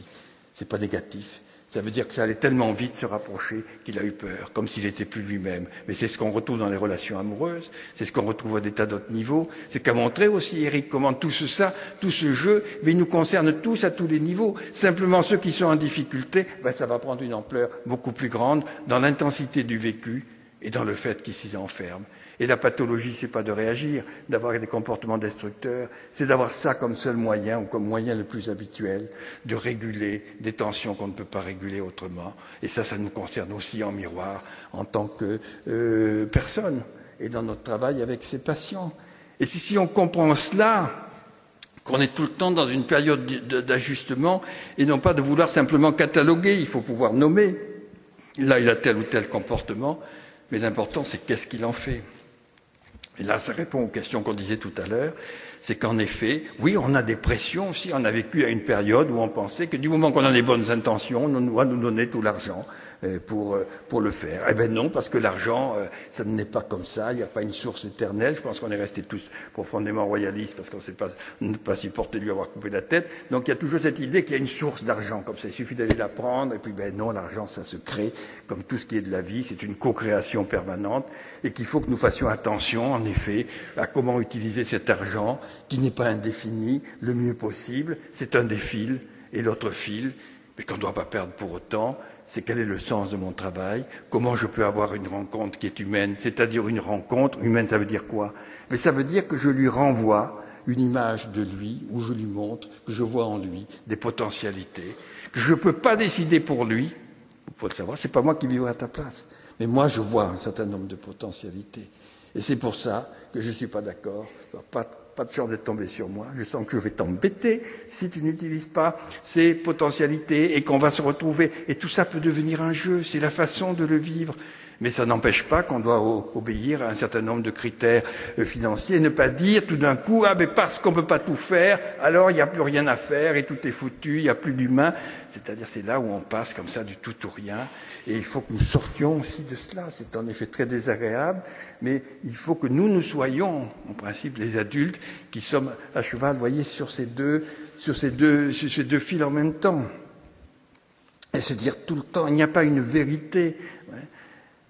c'est pas négatif. Ça veut dire que ça allait tellement vite se rapprocher qu'il a eu peur, comme s'il n'était plus lui-même. Mais c'est ce qu'on retrouve dans les relations amoureuses, c'est ce qu'on retrouve à des tas d'autres niveaux. C'est qu'a montré aussi Eric comment tout ce, ça, tout ce jeu, mais il nous concerne tous à tous les niveaux. Simplement ceux qui sont en difficulté, ben, ça va prendre une ampleur beaucoup plus grande dans l'intensité du vécu et dans le fait qu'ils s'y enferment. Et la pathologie, c'est pas de réagir, d'avoir des comportements destructeurs, c'est d'avoir ça comme seul moyen ou comme moyen le plus habituel de réguler des tensions qu'on ne peut pas réguler autrement. Et ça, ça nous concerne aussi en miroir en tant que euh, personne et dans notre travail avec ces patients. Et si, si on comprend cela, qu'on est tout le temps dans une période d'ajustement et non pas de vouloir simplement cataloguer, il faut pouvoir nommer. Là, il a tel ou tel comportement, mais l'important, c'est qu'est-ce qu'il en fait. Et là, ça répond aux questions qu'on disait tout à l'heure. C'est qu'en effet, oui, on a des pressions aussi. On a vécu à une période où on pensait que du moment qu'on a des bonnes intentions, on doit nous donner tout l'argent. Euh, pour, euh, pour le faire. Eh bien non, parce que l'argent, euh, ça n'est pas comme ça, il n'y a pas une source éternelle. Je pense qu'on est restés tous profondément royalistes parce qu'on ne sait pas, pas supporter lui avoir coupé la tête. Donc il y a toujours cette idée qu'il y a une source d'argent comme ça. Il suffit d'aller la prendre et puis ben non, l'argent ça se crée comme tout ce qui est de la vie, c'est une co-création permanente et qu'il faut que nous fassions attention en effet à comment utiliser cet argent qui n'est pas indéfini le mieux possible. C'est un des fils et l'autre fil, mais qu'on ne doit pas perdre pour autant, c'est quel est le sens de mon travail, comment je peux avoir une rencontre qui est humaine, c'est-à-dire une rencontre. Humaine, ça veut dire quoi? Mais ça veut dire que je lui renvoie une image de lui, où je lui montre que je vois en lui des potentialités, que je ne peux pas décider pour lui, vous pouvez le savoir, c'est pas moi qui vivrai à ta place, mais moi je vois un certain nombre de potentialités. Et c'est pour ça que je ne suis pas d'accord, pas de chance d'être tombé sur moi. Je sens que je vais t'embêter si tu n'utilises pas ces potentialités et qu'on va se retrouver. Et tout ça peut devenir un jeu. C'est la façon de le vivre. Mais ça n'empêche pas qu'on doit obéir à un certain nombre de critères euh, financiers et ne pas dire tout d'un coup, ah mais parce qu'on ne peut pas tout faire, alors il n'y a plus rien à faire et tout est foutu, il n'y a plus d'humain. C'est-à-dire c'est là où on passe comme ça du tout au rien. Et il faut que nous sortions aussi de cela. C'est en effet très désagréable, mais il faut que nous, nous soyons, en principe, les adultes qui sommes à cheval, voyez, sur ces deux, sur ces deux, sur ces deux fils en même temps. Et se dire tout le temps, il n'y a pas une vérité.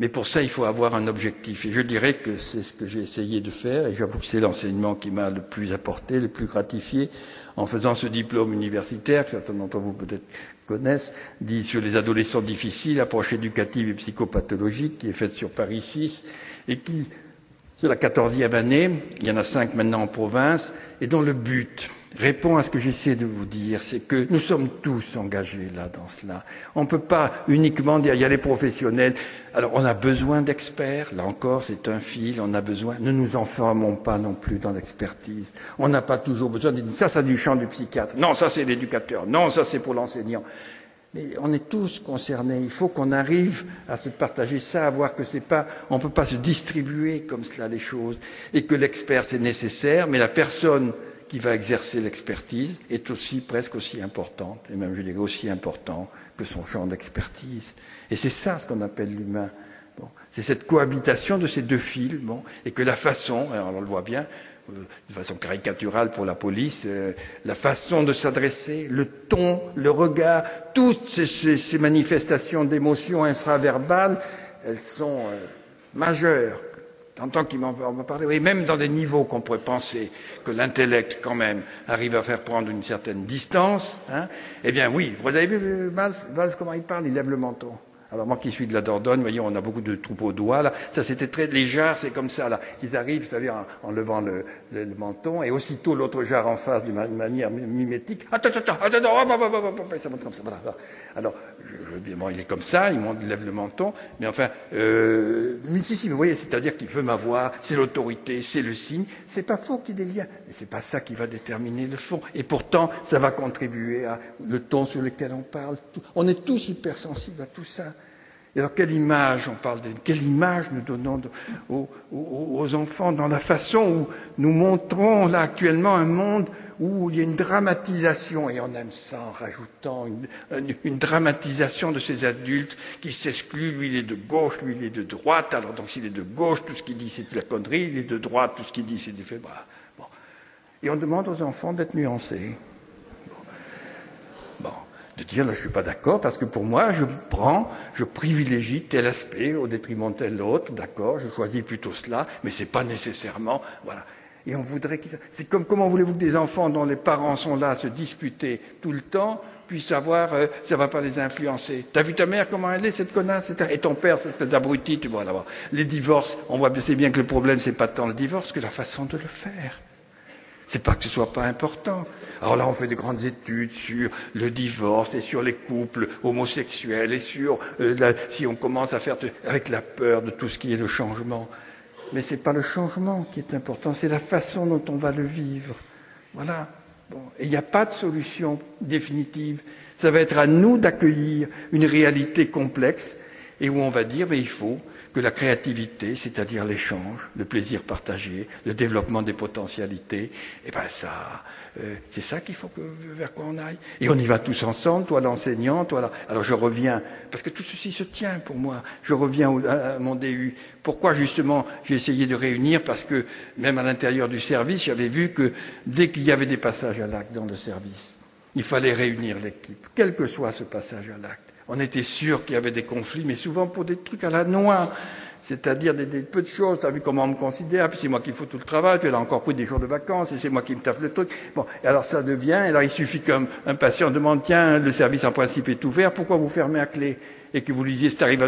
Mais pour ça, il faut avoir un objectif. Et je dirais que c'est ce que j'ai essayé de faire, et j'avoue que c'est l'enseignement qui m'a le plus apporté, le plus gratifié, en faisant ce diplôme universitaire, que certains d'entre vous peut-être connaissent, dit sur les adolescents difficiles, approche éducative et psychopathologique, qui est faite sur Paris 6, et qui, c'est la quatorzième année, il y en a cinq maintenant en province, et dont le but répond à ce que j'essaie de vous dire, c'est que nous sommes tous engagés là dans cela. On ne peut pas uniquement dire il y a les professionnels. Alors on a besoin d'experts, là encore c'est un fil, on a besoin. Ne nous enfermons pas non plus dans l'expertise. On n'a pas toujours besoin de dire ça c'est du champ du psychiatre, non ça c'est l'éducateur, non ça c'est pour l'enseignant. Mais on est tous concernés. Il faut qu'on arrive à se partager ça, à voir que c'est pas, on peut pas se distribuer comme cela les choses, et que l'expert c'est nécessaire, mais la personne qui va exercer l'expertise est aussi presque aussi importante, et même je dirais aussi important que son champ d'expertise. Et c'est ça ce qu'on appelle l'humain. Bon, c'est cette cohabitation de ces deux fils, bon, et que la façon, alors on le voit bien, euh, de façon caricaturale pour la police, euh, la façon de s'adresser, le ton, le regard, toutes ces, ces, manifestations d'émotions infraverbales, elles sont euh, majeures T'entends qu'il m'en parler Oui, même dans des niveaux qu'on pourrait penser que l'intellect, quand même, arrive à faire prendre une certaine distance, hein, eh bien oui, vous avez vu Valls, Valls comment il parle Il lève le menton. Alors moi qui suis de la Dordogne, voyez, on a beaucoup de troupeaux doigts là. Ça c'était très jarres, c'est comme ça là. Ils arrivent, vous en, en levant le, menton, et aussitôt l'autre jarre en face d'une manière mimétique. Attends, attends, attends, attends, ça monte comme ça. Voilà. Alors, je, je, bon, il est comme ça, il, lève le menton, mais enfin, euh, si, si, vous voyez, c'est-à-dire qu'il veut m'avoir, c'est l'autorité, c'est le signe. C'est pas faux qu'il des liens, mais c'est pas ça qui va déterminer le fond. Et pourtant, ça va contribuer à le ton sur lequel on parle. On est tous hypersensibles à tout ça. Et alors, quelle image on parle quelle image nous donnons aux, enfants dans la façon où nous montrons là actuellement un monde où il y a une dramatisation, et on aime ça en rajoutant une, dramatisation de ces adultes qui s'excluent. Lui, il est de gauche, lui, il est de droite. Alors, donc, s'il est de gauche, tout ce qu'il dit, c'est de la connerie. Il est de droite, tout ce qu'il dit, c'est faits. Voilà. Bon. Et on demande aux enfants d'être nuancés. De dire là je suis pas d'accord parce que pour moi je prends, je privilégie tel aspect au détriment de tel autre, d'accord, je choisis plutôt cela, mais c'est pas nécessairement, voilà. Et on voudrait c'est comme comment voulez-vous que des enfants dont les parents sont là à se disputer tout le temps puissent savoir, euh, ça va pas les influencer? T'as vu ta mère comment elle est cette connasse? Et ton père cette espèce d'abruti, tu vois là-bas. Les divorces, on voit bien, bien que le problème c'est pas tant le divorce que la façon de le faire. C'est pas que ce soit pas important. Alors là, on fait de grandes études sur le divorce et sur les couples homosexuels et sur euh, si on commence à faire avec la peur de tout ce qui est le changement. Mais c'est pas le changement qui est important, c'est la façon dont on va le vivre. Voilà. Et il n'y a pas de solution définitive. Ça va être à nous d'accueillir une réalité complexe et où on va dire, mais il faut que la créativité, c'est-à-dire l'échange, le plaisir partagé, le développement des potentialités, eh ben ça, euh, c'est ça qu'il faut que, vers quoi on aille. Et on y va tous ensemble, toi l'enseignant, toi là. Alors je reviens, parce que tout ceci se tient pour moi. Je reviens au, à mon DU. Pourquoi justement j'ai essayé de réunir? Parce que même à l'intérieur du service, j'avais vu que dès qu'il y avait des passages à l'acte dans le service, il fallait réunir l'équipe, quel que soit ce passage à l'acte. On était sûr qu'il y avait des conflits, mais souvent pour des trucs à la noix, c'est-à-dire des, des, peu de choses. T'as vu comment on me considère, puis c'est moi qui fais tout le travail, puis elle a encore pris des jours de vacances, et c'est moi qui me tape le truc. Bon, et alors ça devient, alors il suffit qu'un un patient demande, tiens, le service en principe est ouvert, pourquoi vous fermez à clé? Et que vous lui disiez, si tu arrives, à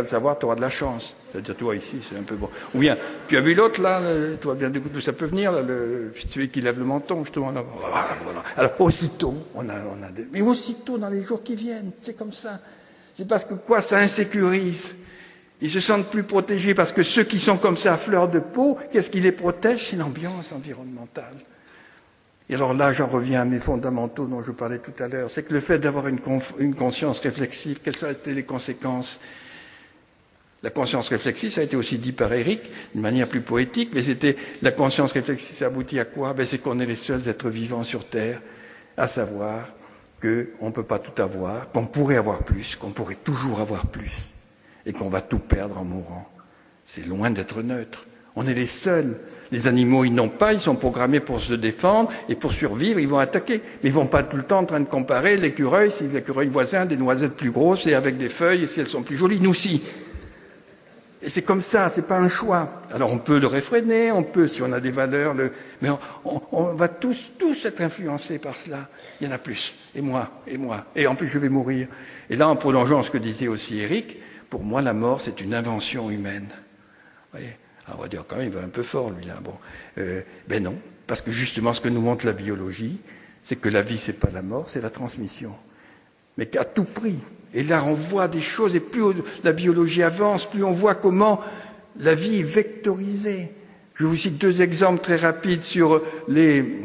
le savoir, tu auras de la chance. C'est-à-dire, toi, ici, c'est un peu bon. Ou bien, tu as vu l'autre, là, toi, bien, d'où ça peut venir, là, le, celui qui lève le menton, justement, là. Voilà, voilà. Alors, aussitôt, on a, on a des, mais aussitôt, dans les jours qui viennent, c'est comme ça. C'est parce que quoi, ça insécurise. Ils se sentent plus protégés parce que ceux qui sont comme ça à fleur de peau, qu'est-ce qui les protège? C'est l'ambiance environnementale. Et alors là, j'en reviens à mes fondamentaux dont je parlais tout à l'heure. C'est que le fait d'avoir une, conscience réflexive, quelles ont été les conséquences? La conscience réflexive, ça a été aussi dit par Eric, d'une manière plus poétique, mais c'était la conscience réflexive, ça aboutit à quoi? Ben, C'est qu'on est les seuls êtres vivants sur Terre, à savoir qu'on ne peut pas tout avoir, qu'on pourrait avoir plus, qu'on pourrait toujours avoir plus, et qu'on va tout perdre en mourant. C'est loin d'être neutre. On est les seuls. Les animaux, ils n'ont pas, ils sont programmés pour se défendre et pour survivre, ils vont attaquer. Mais ils vont pas tout le temps en train de comparer l'écureuil, si l'écureuil voisin des noisettes plus grosses et avec des feuilles, et si elles sont plus jolies, nous si. Et c'est comme ça, c'est pas un choix. Alors on peut le réfréner, on peut, si on a des valeurs, le... mais on, va tous, tous être influencés par cela. Il y en a plus. Et moi, et moi. Et en plus, je vais mourir. Et là, en prolongeant ce que disait aussi Eric, pour moi, la mort, c'est une invention humaine. On va dire quand même, il va un peu fort, lui, là. Bon. Euh, ben non. Parce que justement, ce que nous montre la biologie, c'est que la vie, c'est pas la mort, c'est la transmission. Mais qu'à tout prix, et là, on voit des choses, et plus la biologie avance, plus on voit comment la vie est vectorisée. Je vous cite deux exemples très rapides sur les,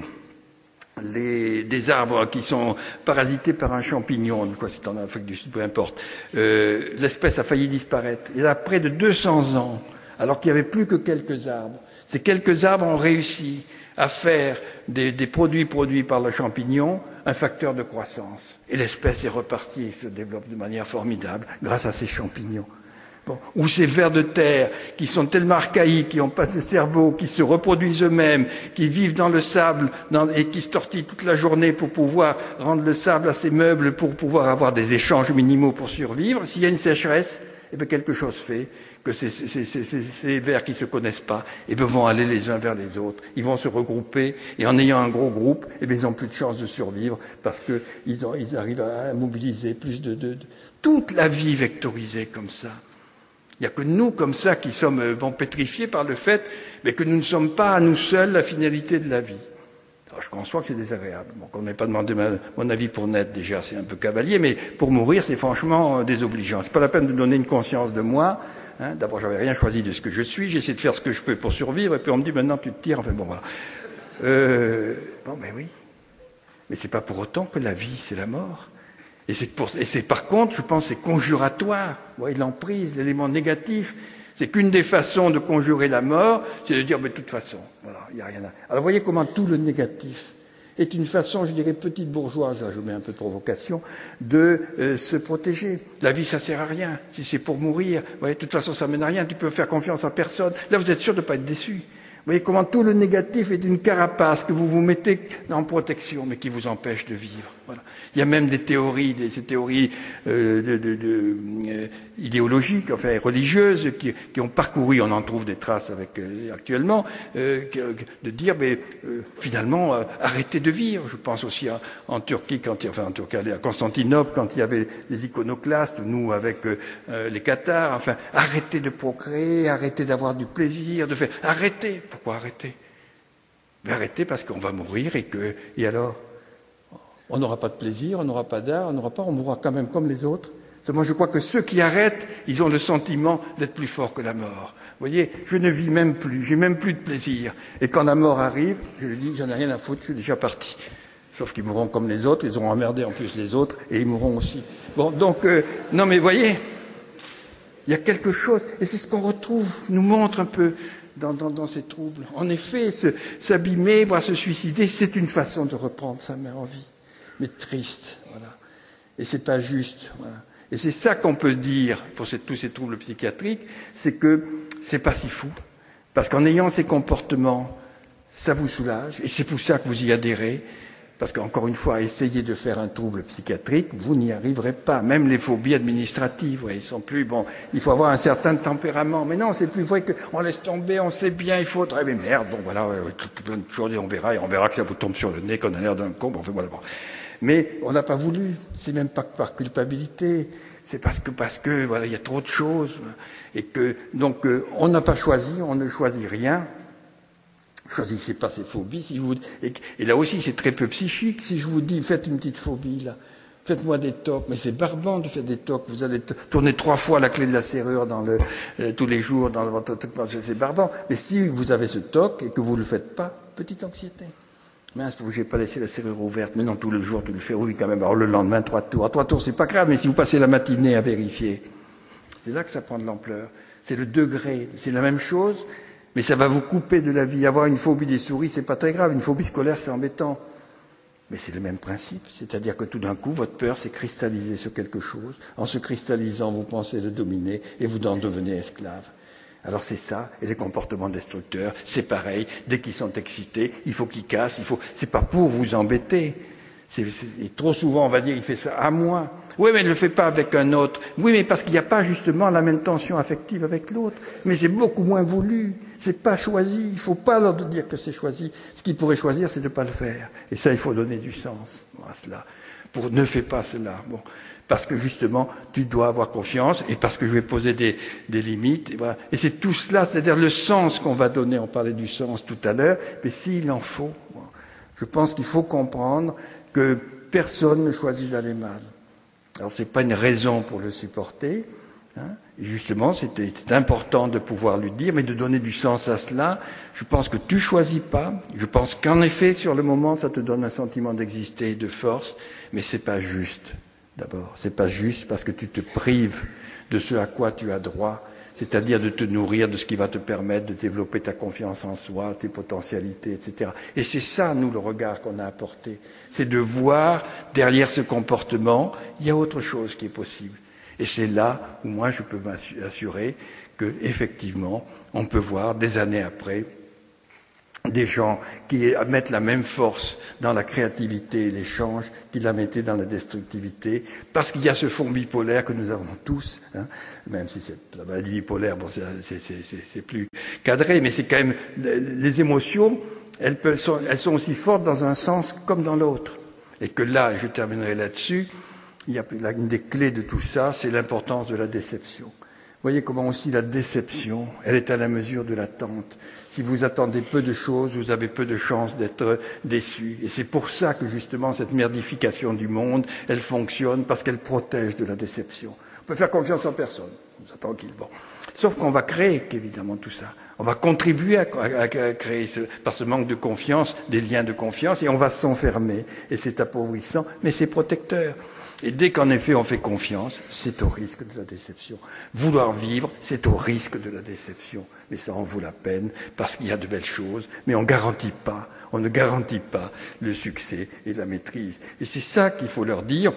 les, des arbres qui sont parasités par un champignon, que c'est en Afrique du Sud, peu importe. Euh, L'espèce a failli disparaître. Il y a près de 200 ans, alors qu'il n'y avait plus que quelques arbres. Ces quelques arbres ont réussi à faire des, produits produits par le champignon un facteur de croissance. Et l'espèce est repartie et se développe de manière formidable grâce à ces champignons. Bon. Ou ces vers de terre qui sont tellement archaïques, qui n'ont pas de cerveau, qui se reproduisent eux-mêmes, qui vivent dans le sable et qui se tortillent toute la journée pour pouvoir rendre le sable à ces meubles, pour pouvoir avoir des échanges minimaux pour survivre. S'il y a une sécheresse, et bien quelque chose fait que ces, ces, vers qui ne se connaissent pas et bien, vont aller les uns vers les autres. Ils vont se regrouper et en ayant un gros groupe, et bien, ils n'ont plus de chance de survivre parce qu'ils ils arrivent à mobiliser plus de, toute la vie vectorisée comme ça. Il n'y a que nous, comme ça, qui sommes euh, bon, pétrifiés par le fait mais que nous ne sommes pas à nous seuls la finalité de la vie. Je conçois que c'est désagréable. Bon, on n'ait pas demandé ma, mon avis pour naître, déjà, c'est un peu cavalier, mais pour mourir, c'est franchement euh, désobligeant. C'est pas la peine de donner une conscience de moi. Hein. D'abord, j'avais rien choisi de ce que je suis. J'essaie de faire ce que je peux pour survivre, et puis on me dit maintenant tu te tires. Enfin bon, voilà. Euh, bon, mais oui. Mais c'est pas pour autant que la vie, c'est la mort. Et c'est, par contre, je pense, c'est conjuratoire. Vous voyez, l'emprise, l'élément négatif, c'est qu'une des façons de conjurer la mort, c'est de dire, mais de toute façon, voilà, il n'y a rien à. Alors, voyez comment tout le négatif est une façon, je dirais, petite bourgeoise, je mets un peu de provocation, de euh, se protéger. La vie, ça sert à rien. Si c'est pour mourir, vous voyez, de toute façon, ça mène à rien. Tu peux faire confiance à personne. Là, vous êtes sûr de ne pas être déçu. Vous voyez comment tout le négatif est une carapace que vous vous mettez en protection, mais qui vous empêche de vivre. Il y a même des théories, des, théories euh, de, de, de, euh, idéologiques, enfin religieuses, qui, qui, ont parcouru, on en trouve des traces avec euh, actuellement, euh, de dire, mais euh, finalement, arrêtez de vivre. Je pense aussi à, en Turquie, quand enfin en Turquie, à Constantinople, quand il y avait les iconoclastes, nous avec les Cathares, enfin, arrêtez de procréer, arrêtez d'avoir du plaisir, de faire, arrêtez. Pourquoi arrêter? Mais arrêtez parce qu'on va mourir et que, et alors? On n'aura pas de plaisir, on n'aura pas d'art, on n'aura pas, on mourra quand même comme les autres. Moi, je crois que ceux qui arrêtent, ils ont le sentiment d'être plus forts que la mort. Vous voyez, je ne vis même plus, j'ai même plus de plaisir. Et quand la mort arrive, je lui dis, j'en ai rien à foutre, je suis déjà parti. Sauf qu'ils mourront comme les autres, ils auront emmerdé en plus les autres, et ils mourront aussi. Bon, donc, euh, non mais voyez, il y a quelque chose, et c'est ce qu'on retrouve, nous montre un peu dans, dans, ces troubles. En effet, s'abîmer, voire se suicider, c'est une façon de reprendre sa mère en vie mais triste. Voilà. Et c'est pas juste. Voilà. Et c'est ça qu'on peut dire pour tous ces troubles psychiatriques, c'est que c'est pas si fou. Parce qu'en ayant ces comportements, ça vous soulage, et c'est pour ça que vous y adhérez. Parce qu'encore une fois, essayer de faire un trouble psychiatrique, vous n'y arriverez pas. Même les phobies administratives, ils sont plus bon. Il faut avoir un certain tempérament. Mais non, c'est plus vrai qu'on laisse tomber, on sait bien, il faut. Mais merde, bon voilà, tout, on verra, et on verra que ça vous tombe sur le nez, qu'on a l'air d'un con. Bon, enfin, voilà. Mais on n'a pas voulu. C'est même pas par culpabilité. C'est parce que parce que voilà, il y a trop de choses et que donc euh, on n'a pas choisi, on ne choisit rien. Choisissez pas ces phobies. Si vous, et, et là aussi, c'est très peu psychique. Si je vous dis, faites une petite phobie là, faites-moi des tocs. Mais c'est barbant de faire des tocs. Vous allez tourner trois fois la clé de la serrure dans le, euh, tous les jours dans votre. C'est barbant. Mais si vous avez ce toc et que vous ne le faites pas, petite anxiété. Mince, vous n'ai pas laissé la serrure ouverte. Mais non, tout le jour, tu le fais. Oui, quand même. Alors le lendemain, trois tours. trois tours, c'est pas grave, mais si vous passez la matinée à vérifier, c'est là que ça prend de l'ampleur. C'est le degré. C'est la même chose, mais ça va vous couper de la vie. Avoir une phobie des souris, c'est pas très grave. Une phobie scolaire, c'est embêtant. Mais c'est le même principe. C'est-à-dire que tout d'un coup, votre peur s'est cristallisée sur quelque chose. En se cristallisant, vous pensez le dominer et vous en devenez esclave. Alors c'est ça, et les comportements destructeurs, c'est pareil. Dès qu'ils sont excités, il faut qu'ils cassent. Il faut. C'est pas pour vous embêter. Et trop souvent, on va dire, il fait ça à moi. Oui, mais ne le fait pas avec un autre. Oui, mais parce qu'il n'y a pas justement la même tension affective avec l'autre. Mais c'est beaucoup moins voulu. C'est pas choisi. Il ne faut pas leur dire que c'est choisi. Ce qu'ils pourraient choisir, c'est de ne pas le faire. Et ça, il faut donner du sens à cela. Pour ne fais pas cela. Bon parce que justement, tu dois avoir confiance et parce que je vais poser des, limites. Et, c'est tout cela, c'est-à-dire le sens qu'on va donner. On parlait du sens tout à l'heure, mais s'il en faut, je pense qu'il faut comprendre que personne ne choisit d'aller mal. Alors ce n'est pas une raison pour le supporter. Hein. Justement, c'était important de pouvoir lui dire, mais de donner du sens à cela. Je pense que tu choisis pas. Je pense qu'en effet, sur le moment, ça te donne un sentiment d'exister de force, mais c'est pas juste. D'abord, c'est pas juste parce que tu te prives de ce à quoi tu as droit, c'est-à-dire de te nourrir de ce qui va te permettre de développer ta confiance en soi, tes potentialités, etc. Et c'est ça, nous, le regard qu'on a apporté. C'est de voir derrière ce comportement, il y a autre chose qui est possible. Et c'est là où moi je peux m'assurer que, effectivement, on peut voir des années après des gens qui mettent la même force dans la créativité et l'échange qu'ils la mettaient dans la destructivité, parce qu'il y a ce fond bipolaire que nous avons tous, hein, même si c'est la maladie bipolaire, bon, c'est plus cadré, mais c'est quand même les émotions, elles, sont, elles sont aussi fortes dans un sens comme dans l'autre. Et que là, je terminerai là-dessus, il y a une des clés de tout ça, c'est l'importance de la déception. Voyez comment aussi la déception, elle est à la mesure de l'attente. Si vous attendez peu de choses, vous avez peu de chances d'être déçu. Et c'est pour ça que justement cette merdification du monde, elle fonctionne parce qu'elle protège de la déception. On peut faire confiance en personne, tranquille. Bon. Sauf qu'on va créer évidemment tout ça. On va contribuer à, créer par ce manque de confiance des liens de confiance et on va s'enfermer. Et c'est appauvrissant, mais c'est protecteur. Et dès qu'en effet on fait confiance, c'est au risque de la déception. Vouloir vivre, c'est au risque de la déception. Mais ça en vaut la peine parce qu'il y a de belles choses, mais on garantit pas, on ne garantit pas le succès et la maîtrise. Et c'est ça qu'il faut leur dire.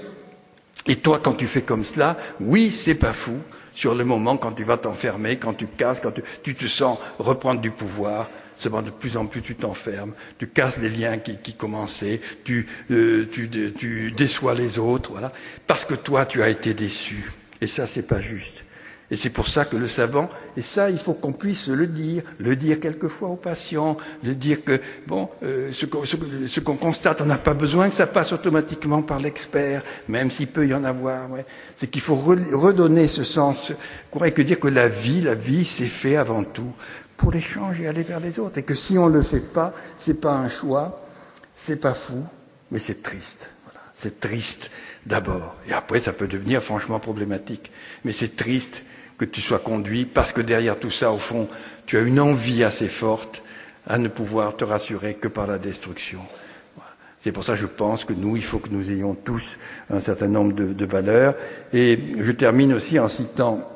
Et toi, quand tu fais comme cela, oui, c'est pas fou. Sur le moment, quand tu vas t'enfermer, quand tu casses, quand tu, tu te sens reprendre du pouvoir, Seulement de plus en plus tu t'enfermes, tu casses les liens qui, commençaient, tu, euh, tu, déçois les autres, voilà, parce que toi tu as été déçu. Et ça c'est pas juste. Et c'est pour ça que le savant, et ça il faut qu'on puisse le dire, le dire quelquefois aux patients, le dire que bon, euh, ce qu'on constate, on n'a pas besoin que ça passe automatiquement par l'expert, même s'il peut y en avoir. C'est qu'il faut redonner ce sens. Qu'on que dire que la vie, la vie, c'est fait avant tout pour l'échange et aller vers les autres. Et que si on ne le fait pas, c'est pas un choix, c'est pas fou, mais c'est triste. C'est triste d'abord. Et après, ça peut devenir franchement problématique. Mais c'est triste que tu sois conduit parce que derrière tout ça, au fond, tu as une envie assez forte à ne pouvoir te rassurer que par la destruction. C'est pour ça que je pense que nous, il faut que nous ayons tous un certain nombre de valeurs. Et je termine aussi en citant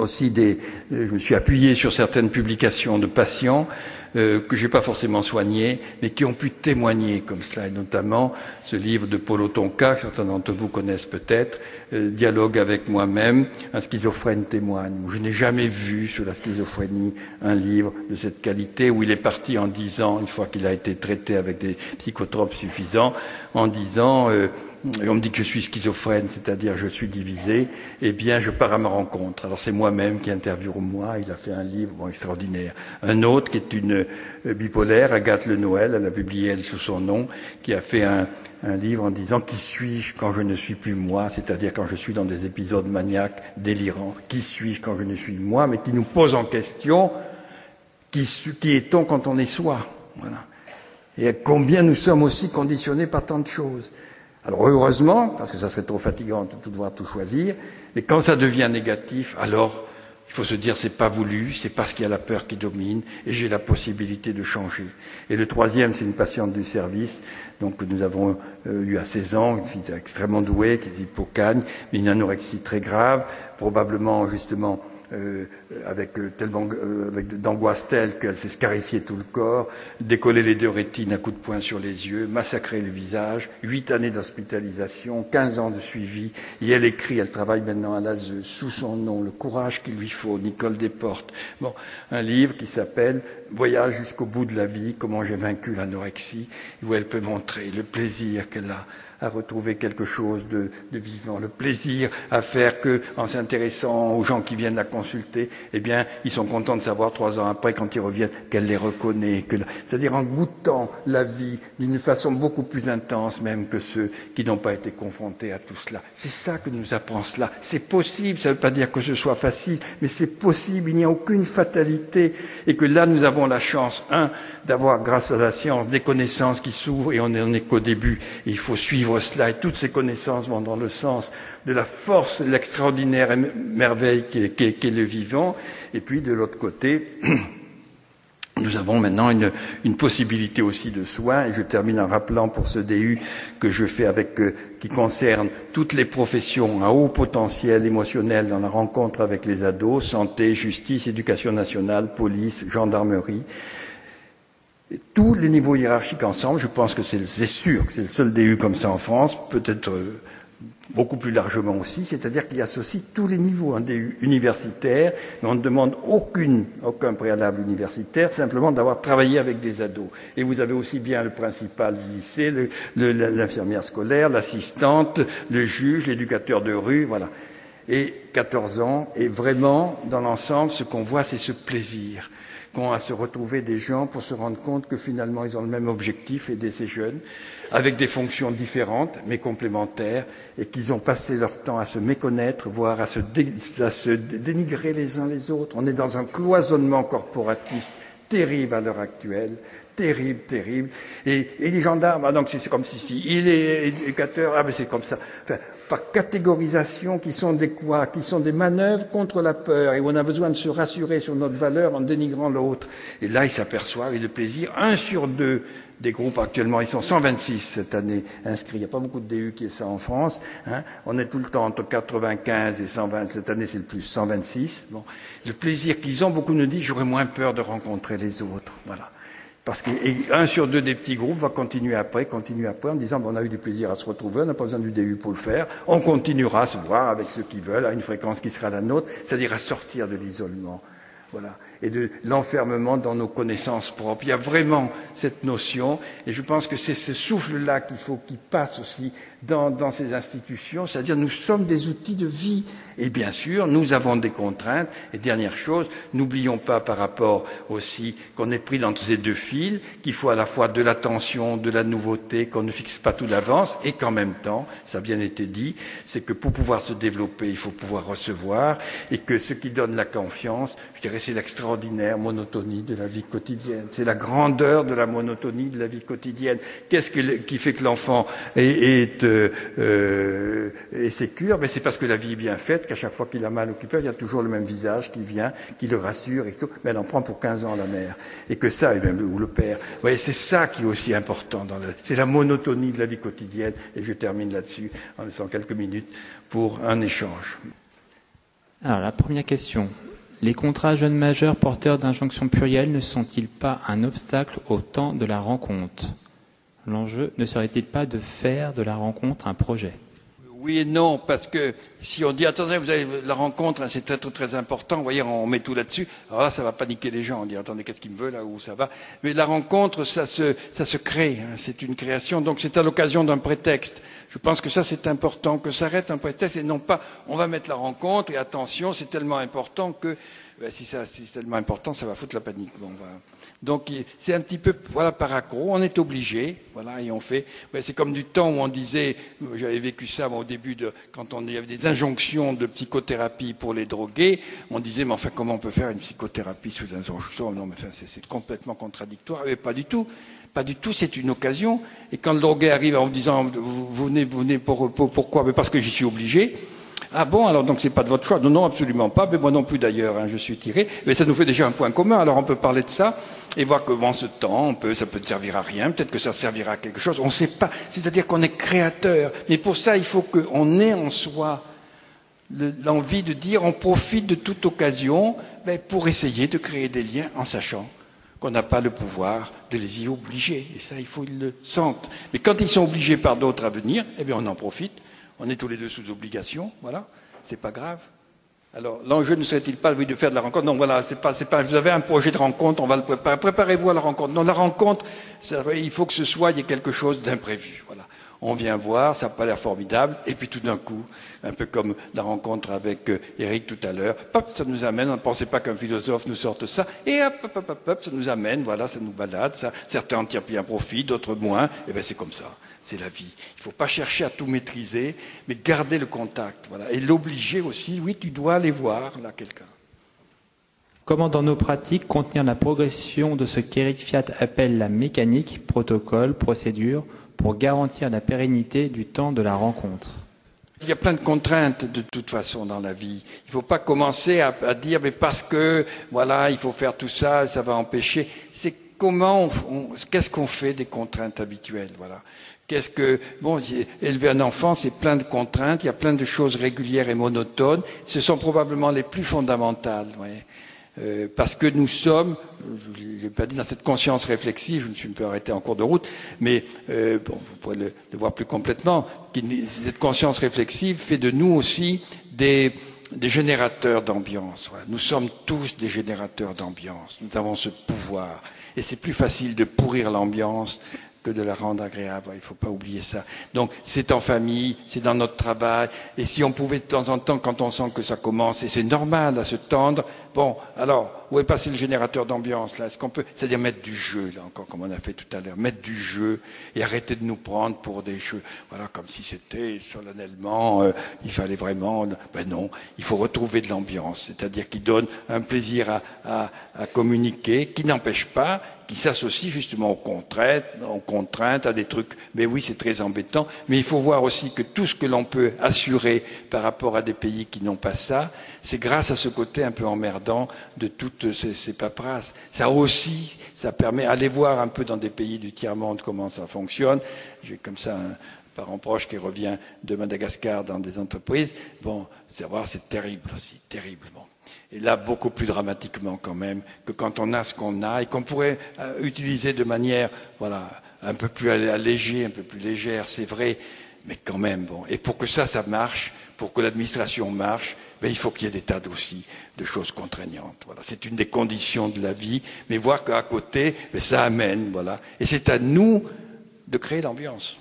aussi des, je me suis appuyé sur certaines publications de patients euh, que j'ai pas forcément soignés, mais qui ont pu témoigner comme cela, et notamment ce livre de Paulo Tonka, que certains d'entre vous connaissent peut-être, euh, Dialogue avec moi-même, un schizophrène témoigne. Je n'ai jamais vu sur la schizophrénie un livre de cette qualité où il est parti en disant, une fois qu'il a été traité avec des psychotropes suffisants, en disant euh, on me dit que je suis schizophrène, c'est-à-dire je suis divisé, eh bien je pars à ma rencontre. Alors c'est moi-même qui interviewe moi, il a fait un livre extraordinaire. Un autre qui est une euh, bipolaire, Agathe Le Noël, elle a publié elle sous son nom, qui a fait un, livre en disant qui suis-je quand je ne suis plus moi, c'est-à-dire quand je suis dans des épisodes maniaques, délirants, qui suis-je quand je ne suis moi, mais qui nous pose en question qui, est-on quand on est soi? Et combien nous sommes aussi conditionnés par tant de choses. Alors heureusement, parce que ça serait trop fatigant de tout devoir tout choisir, mais quand ça devient négatif, alors il faut se dire c'est pas voulu, c'est parce qu'il y a la peur qui domine et j'ai la possibilité de changer. Et le troisième, c'est une patiente du service, donc que nous avons euh, eu à 16 ans, une fille extrêmement douée, qui est hypocagne, mais une anorexie très grave, probablement justement euh, avec euh, tellement euh, avec d'angoisse telle qu'elle s'est scarifiée tout le corps, décoller les deux rétines à coups de poing sur les yeux, massacrer le visage, huit années d'hospitalisation, quinze ans de suivi, et elle écrit, elle travaille maintenant à l'ASE sous son nom, le courage qu'il lui faut, Nicole Desportes. Bon, un livre qui s'appelle Voyage jusqu'au bout de la vie, comment j'ai vaincu l'anorexie, où elle peut montrer le plaisir qu'elle a à retrouver quelque chose de, de, vivant, le plaisir à faire que, en s'intéressant aux gens qui viennent la consulter, eh bien, ils sont contents de savoir trois ans après, quand ils reviennent, qu'elle les reconnaît, c'est-à-dire en goûtant la vie d'une façon beaucoup plus intense même que ceux qui n'ont pas été confrontés à tout cela. C'est ça que nous apprend cela. C'est possible, ça ne veut pas dire que ce soit facile, mais c'est possible, il n'y a aucune fatalité, et que là, nous avons la chance, un, d'avoir, grâce à la science, des connaissances qui s'ouvrent, et on n'en est qu'au début, il faut suivre cela et toutes ces connaissances vont dans le sens de la force, l'extraordinaire merveille qui est, qui, le vivant. Et puis de l'autre côté, nous avons maintenant une, une, possibilité aussi de soins, et je termine en rappelant pour ce DU que je fais avec, euh, qui concerne toutes les professions à haut potentiel émotionnel dans la rencontre avec les ados, santé, justice, éducation nationale, police, gendarmerie, tous les niveaux hiérarchiques ensemble, je pense que c'est sûr que c'est le seul DU comme ça en France, peut-être euh, beaucoup plus largement aussi, c'est-à-dire qu'il associe tous les niveaux un DU universitaire, mais on ne demande aucune, aucun préalable universitaire, simplement d'avoir travaillé avec des ados. Et vous avez aussi bien le principal lycée, l'infirmière scolaire, l'assistante, le juge, l'éducateur de rue, voilà. Et 14 ans, et vraiment, dans l'ensemble, ce qu'on voit, c'est ce plaisir à se retrouver des gens pour se rendre compte que finalement, ils ont le même objectif, aider ces jeunes, avec des fonctions différentes, mais complémentaires, et qu'ils ont passé leur temps à se méconnaître, voire à se, dénigrer les uns les autres. On est dans un cloisonnement corporatiste terrible à l'heure actuelle, terrible, terrible. Et, les gendarmes, ah, donc c'est comme si, il est éducateur, ah mais c'est comme ça. Enfin, par catégorisation qui sont des quoi? Qui sont des manœuvres contre la peur et où on a besoin de se rassurer sur notre valeur en dénigrant l'autre. Et là, ils s'aperçoivent, et le plaisir, un sur deux des groupes actuellement, ils sont 126 cette année inscrits. Il n'y a pas beaucoup de DU qui est ça en France. Hein. On est tout le temps entre 95 et 120. Cette année, c'est le plus 126. Bon. Le plaisir qu'ils ont, beaucoup nous disent, j'aurais moins peur de rencontrer les autres. Voilà. Parce qu'un sur deux des petits groupes va continuer après, continuer après, en disant on a eu du plaisir à se retrouver, on n'a pas besoin du DU pour le faire, on continuera à se voir avec ceux qui veulent, à une fréquence qui sera la nôtre, c'est-à-dire à sortir de l'isolement. Voilà. Et de l'enfermement dans nos connaissances propres. Il y a vraiment cette notion, et je pense que c'est ce souffle-là qu'il faut qu'il passe aussi dans, ces institutions, c'est-à-dire nous sommes des outils de vie. Et bien sûr, nous avons des contraintes. Et dernière chose, n'oublions pas par rapport aussi qu'on est pris dans ces deux fils, qu'il faut à la fois de l'attention, de la nouveauté, qu'on ne fixe pas tout d'avance, et qu'en même temps, ça a bien été dit, c'est que pour pouvoir se développer, il faut pouvoir recevoir, et que ce qui donne la confiance, je dirais, c'est l'extraordinaire monotonie de la vie quotidienne. C'est la grandeur de la monotonie de la vie quotidienne. Qu'est-ce qui fait que l'enfant est, euh, euh, euh, et sécure, mais c'est parce que la vie est bien faite, qu'à chaque fois qu'il a mal peur, il y a toujours le même visage qui vient, qui le rassure et tout. Mais elle en prend pour 15 ans la mère. Et que ça, ou le père. Vous voyez, c'est ça qui est aussi important dans c'est la monotonie de la vie quotidienne. Et je termine là-dessus en laissant quelques minutes pour un échange. Alors, la première question. Les contrats jeunes majeurs porteurs d'injonctions plurielles ne sont-ils pas un obstacle au temps de la rencontre? L'enjeu ne serait-il pas de faire de la rencontre un projet? Oui et non, parce que si on dit attendez, vous avez la rencontre, hein, c'est très, très très important, vous voyez, on met tout là-dessus, alors là ça va paniquer les gens, on dit attendez, qu'est-ce qu'il me veut là, où ça va? Mais la rencontre, ça se, ça se crée, hein, c'est une création, donc c'est à l'occasion d'un prétexte. Je pense que ça c'est important, que ça arrête un prétexte et non pas on va mettre la rencontre et attention, c'est tellement important que ben, si, si c'est tellement important, ça va foutre la panique. Bon. Donc c'est un petit peu voilà par accro, on est obligé, voilà et on fait. c'est comme du temps où on disait, j'avais vécu ça au début de quand on il y avait des injonctions de psychothérapie pour les drogués, on disait mais enfin comment on peut faire une psychothérapie sous injonction Non mais enfin c'est complètement contradictoire. Mais pas du tout. Pas du tout, c'est une occasion. Et quand le drogué arrive en vous disant vous, venez, vous venez pour, pour, pourquoi? Mais parce que j'y suis obligé. Ah bon, alors donc c'est pas de votre choix? Non, non, absolument pas, mais moi non plus d'ailleurs, hein, je suis tiré. Mais ça nous fait déjà un point commun, alors on peut parler de ça et voir comment ce temps, on peut, ça peut servir à rien, peut-être que ça servira à quelque chose, on ne sait pas. C'est-à-dire qu'on est créateur. Mais pour ça, il faut qu'on ait en soi l'envie de dire on profite de toute occasion ben, pour essayer de créer des liens en sachant qu'on n'a pas le pouvoir de les y obliger. Et ça, il faut qu'ils le sentent. Mais quand ils sont obligés par d'autres à venir, eh bien on en profite on est tous les deux sous obligation, voilà, c'est pas grave. Alors, l'enjeu ne serait-il pas, de faire de la rencontre Non, voilà, c'est pas, c'est pas, vous avez un projet de rencontre, on va le préparer. Préparez-vous à la rencontre. Non, la rencontre, il faut que ce soit, il y ait quelque chose d'imprévu. On vient voir, ça n'a pas l'air formidable, et puis tout d'un coup, un peu comme la rencontre avec Eric euh, tout à l'heure, ça nous amène, on ne pensait pas qu'un philosophe nous sorte ça, et hop, hop, hop, hop, ça nous amène, voilà, ça nous balade, ça, certains en tirent bien profit, d'autres moins, et bien c'est comme ça c'est la vie. Il ne faut pas chercher à tout maîtriser, mais garder le contact. Voilà. Et l'obliger aussi, oui, tu dois aller voir là quelqu'un. Comment dans nos pratiques contenir la progression de ce qu'Eric Fiat appelle la mécanique, protocole, procédure, pour garantir la pérennité du temps de la rencontre il y a plein de contraintes de toute façon dans la vie. Il ne faut pas commencer à, dire mais parce que voilà il faut faire tout ça, ça va empêcher. C'est comment, qu'est-ce qu'on fait des contraintes habituelles, voilà. Qu'est-ce que bon élever un enfant, c'est plein de contraintes, il y a plein de choses régulières et monotones. Ce sont probablement les plus fondamentales. Euh, parce que nous sommes, je l'ai pas dit, dans cette conscience réflexive, je me suis un peu arrêté en cours de route, mais euh, vous pourrez le, voir plus complètement, cette conscience réflexive fait de nous aussi des, générateurs d'ambiance. Nous sommes tous des générateurs d'ambiance. Nous avons ce pouvoir. Et c'est plus facile de pourrir l'ambiance que de la rendre agréable. Il ne faut pas oublier ça. Donc c'est en famille, c'est dans notre travail. Et si on pouvait de temps en temps, quand on sent que ça commence, et c'est normal à se tendre, bon, alors, où est passé le générateur d'ambiance là? Est-ce qu'on peut, c'est-à-dire mettre du jeu là encore, comme on a fait tout à l'heure, mettre du jeu et arrêter de nous prendre pour des jeux, voilà, comme si c'était solennellement, euh, il fallait vraiment. Ben non, il faut retrouver de l'ambiance, c'est-à-dire qui donne un plaisir à, à, à communiquer, qui n'empêche pas qui s'associe justement aux contraintes, aux contraintes, à des trucs. Mais oui, c'est très embêtant. Mais il faut voir aussi que tout ce que l'on peut assurer par rapport à des pays qui n'ont pas ça, c'est grâce à ce côté un peu emmerdant de toutes ces, ces paperasses. Ça aussi, ça permet d'aller voir un peu dans des pays du tiers-monde comment ça fonctionne. J'ai comme ça un parent proche qui revient de Madagascar dans des entreprises. Bon, c'est voir, c'est terrible aussi, terrible. Et là, beaucoup plus dramatiquement quand même que quand on a ce qu'on a et qu'on pourrait euh, utiliser de manière, voilà, un peu plus allégée, un peu plus légère, c'est vrai, mais quand même, bon. Et pour que ça, ça marche, pour que l'administration marche, ben, il faut qu'il y ait des tas aussi de choses contraignantes. Voilà, c'est une des conditions de la vie, mais voir qu'à côté, ben, ça amène, voilà. Et c'est à nous de créer l'ambiance.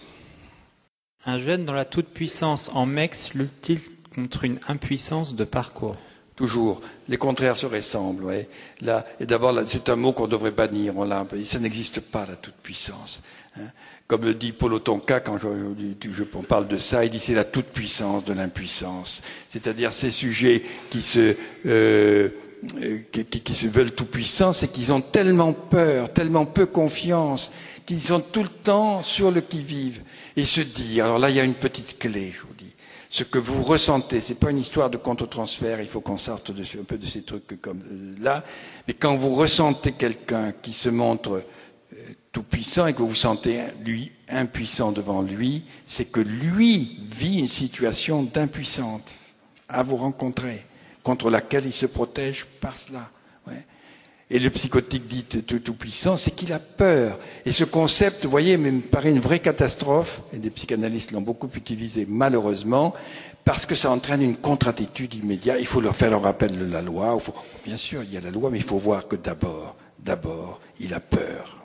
Un jeune dans la toute-puissance en MEX lutte-t-il contre une impuissance de parcours? Toujours. Les contraires se ressemblent. Ouais. Là, et d'abord, c'est un mot qu'on devrait bannir. On l'a, ça n'existe pas, la toute-puissance. Hein. Comme le dit Paul Otonka, quand je, on parle de ça, il dit c'est la toute-puissance de l'impuissance. C'est-à-dire ces sujets qui se, euh, qui, qui, qui se veulent tout-puissants, c'est qu'ils ont tellement peur, tellement peu confiance, qu'ils sont tout le temps sur le qui-vive. Et se dire, alors là, il y a une petite clé, ce que vous ressentez. C'est pas une histoire de contre-transfert, il faut qu'on sorte un peu de ces trucs comme là. Mais quand vous ressentez quelqu'un qui se montre euh, tout puissant et que vous vous sentez lui impuissant devant lui, c'est que lui vit une situation d'impuissance à vous rencontrer, contre laquelle il se protège par cela. Et le psychotique dit tout, puissant, c'est qu'il a peur. Et ce concept, vous voyez, me paraît une vraie catastrophe, et des psychanalystes l'ont beaucoup utilisé malheureusement, parce que ça entraîne une contre-attitude immédiate. Il faut leur faire le rappel de la loi. Bien sûr, il y a la loi, mais il faut voir que d'abord, d'abord, il a peur.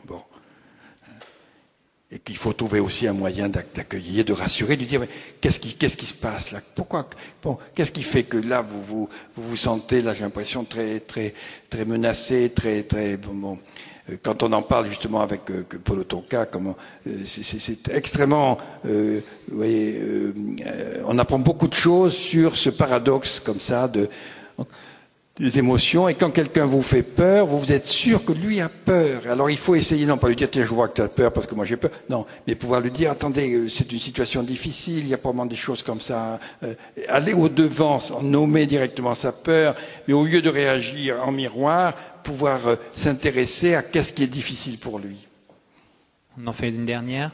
Et qu'il faut trouver aussi un moyen d'accueillir, de rassurer, de dire qu'est-ce qui, qu'est-ce qui se passe là? Pourquoi Bon, qu'est-ce qui fait que là vous vous vous, vous sentez là j'ai l'impression très très très menacé, très très bon, euh, quand on en parle justement avec euh, Paul Tonka, comment euh, c'est extrêmement, euh, vous voyez, euh, on apprend beaucoup de choses sur ce paradoxe comme ça de des émotions, et quand quelqu'un vous fait peur, vous, êtes sûr que lui a peur. Alors il faut essayer, non pas lui dire, tiens, je vois que tu as peur parce que moi j'ai peur, non, mais pouvoir lui dire, attendez, euh, c'est une situation difficile, il y a probablement des choses comme ça. Euh, aller au-devant, nommer directement sa peur, mais au lieu de réagir en miroir, pouvoir euh, s'intéresser à qu'est-ce qui est difficile pour lui. On en fait une dernière.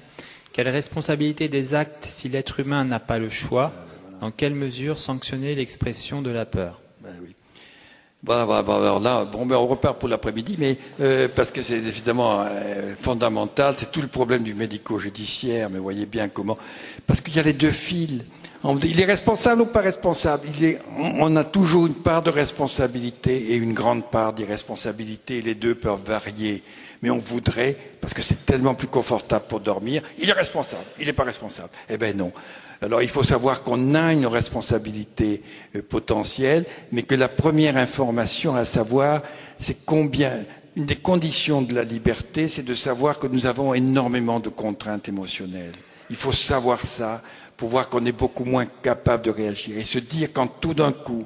Quelle responsabilité des actes si l'être humain n'a pas le choix? Dans quelle mesure sanctionner l'expression de la peur? Voilà, voilà, alors là, bon, ben on repart pour l'après-midi, mais euh, parce que c'est évidemment euh, fondamental, c'est tout le problème du médico-judiciaire, mais voyez bien comment, parce qu'il y a les deux fils. Il est responsable ou pas responsable? Il est, On a toujours une part de responsabilité et une grande part d'irresponsabilité. Les deux peuvent varier, mais on voudrait, parce que c'est tellement plus confortable pour dormir, il est responsable, il n'est pas responsable. Eh ben non. Alors il faut savoir qu'on a une responsabilité euh, potentielle, mais que la première information à savoir, c'est combien, une des conditions de la liberté, c'est de savoir que nous avons énormément de contraintes émotionnelles. Il faut savoir ça pour voir qu'on est beaucoup moins capable de réagir et se dire quand tout d'un coup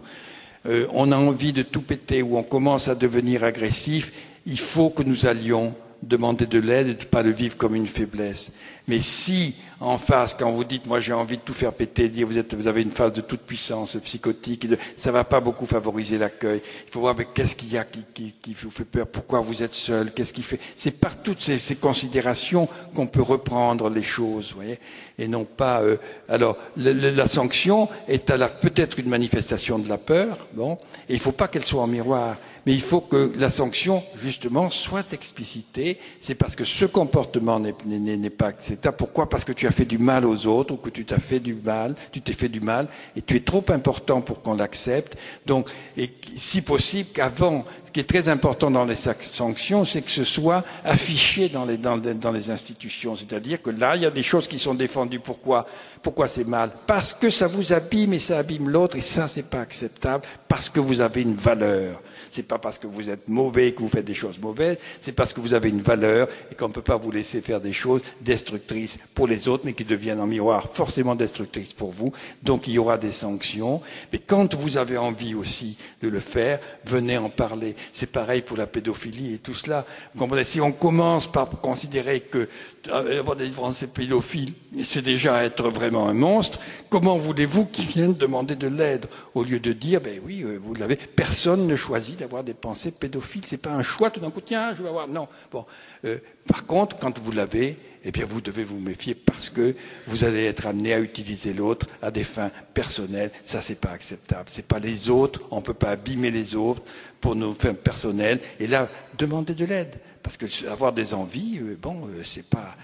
euh, on a envie de tout péter ou on commence à devenir agressif, il faut que nous allions demander de l'aide et de ne pas le vivre comme une faiblesse. Mais si en face, quand vous dites, moi j'ai envie de tout faire péter, dire vous, êtes, vous avez une phase de toute puissance psychotique, ça va pas beaucoup favoriser l'accueil. Il faut voir mais qu'est-ce qu'il y a qui, qui, qui, vous fait peur, pourquoi vous êtes seul, qu'est-ce qui fait? C'est par toutes ces, ces considérations qu'on peut reprendre les choses, voyez, et non pas. Euh, alors le, le, la sanction est peut-être une manifestation de la peur, bon, et il faut pas qu'elle soit en miroir mais il faut que la sanction, justement, soit explicitée. C'est parce que ce comportement n'est pas acceptable. Pourquoi? Parce que tu as fait du mal aux autres ou que tu t'as fait du mal, tu t'es fait du mal et tu es trop important pour qu'on l'accepte. Donc, et si possible, qu'avant, ce qui est très important dans les sanctions, c'est que ce soit affiché dans les, dans, dans les institutions. C'est-à-dire que là, il y a des choses qui sont défendues. Pourquoi? Pourquoi c'est mal? Parce que ça vous abîme et ça abîme l'autre et ça, c'est pas acceptable parce que vous avez une valeur. C'est pas parce que vous êtes mauvais que vous faites des choses mauvaises, c'est parce que vous avez une valeur et qu'on ne peut pas vous laisser faire des choses destructrices pour les autres, mais qui deviennent en miroir forcément destructrices pour vous. Donc il y aura des sanctions. Mais quand vous avez envie aussi de le faire, venez en parler. C'est pareil pour la pédophilie et tout cela. Vous comprenez Si on commence par considérer que euh, avoir des Français pédophiles, c'est déjà être vraiment un monstre, comment voulez-vous qu'ils viennent demander de l'aide au lieu de dire, ben oui, euh, vous l'avez, personne ne choisit d'avoir des pensées pédophiles. C'est pas un choix tout d'un coup, tiens, je vais avoir. Non. Bon. Euh, par contre, quand vous l'avez, eh bien, vous devez vous méfier parce que vous allez être amené à utiliser l'autre à des fins personnelles. Ça, c'est pas acceptable. C'est pas les autres. On peut pas abîmer les autres pour nos fins personnelles. Et là, demandez de l'aide. Parce que avoir des envies, euh, bon, euh, c'est pas.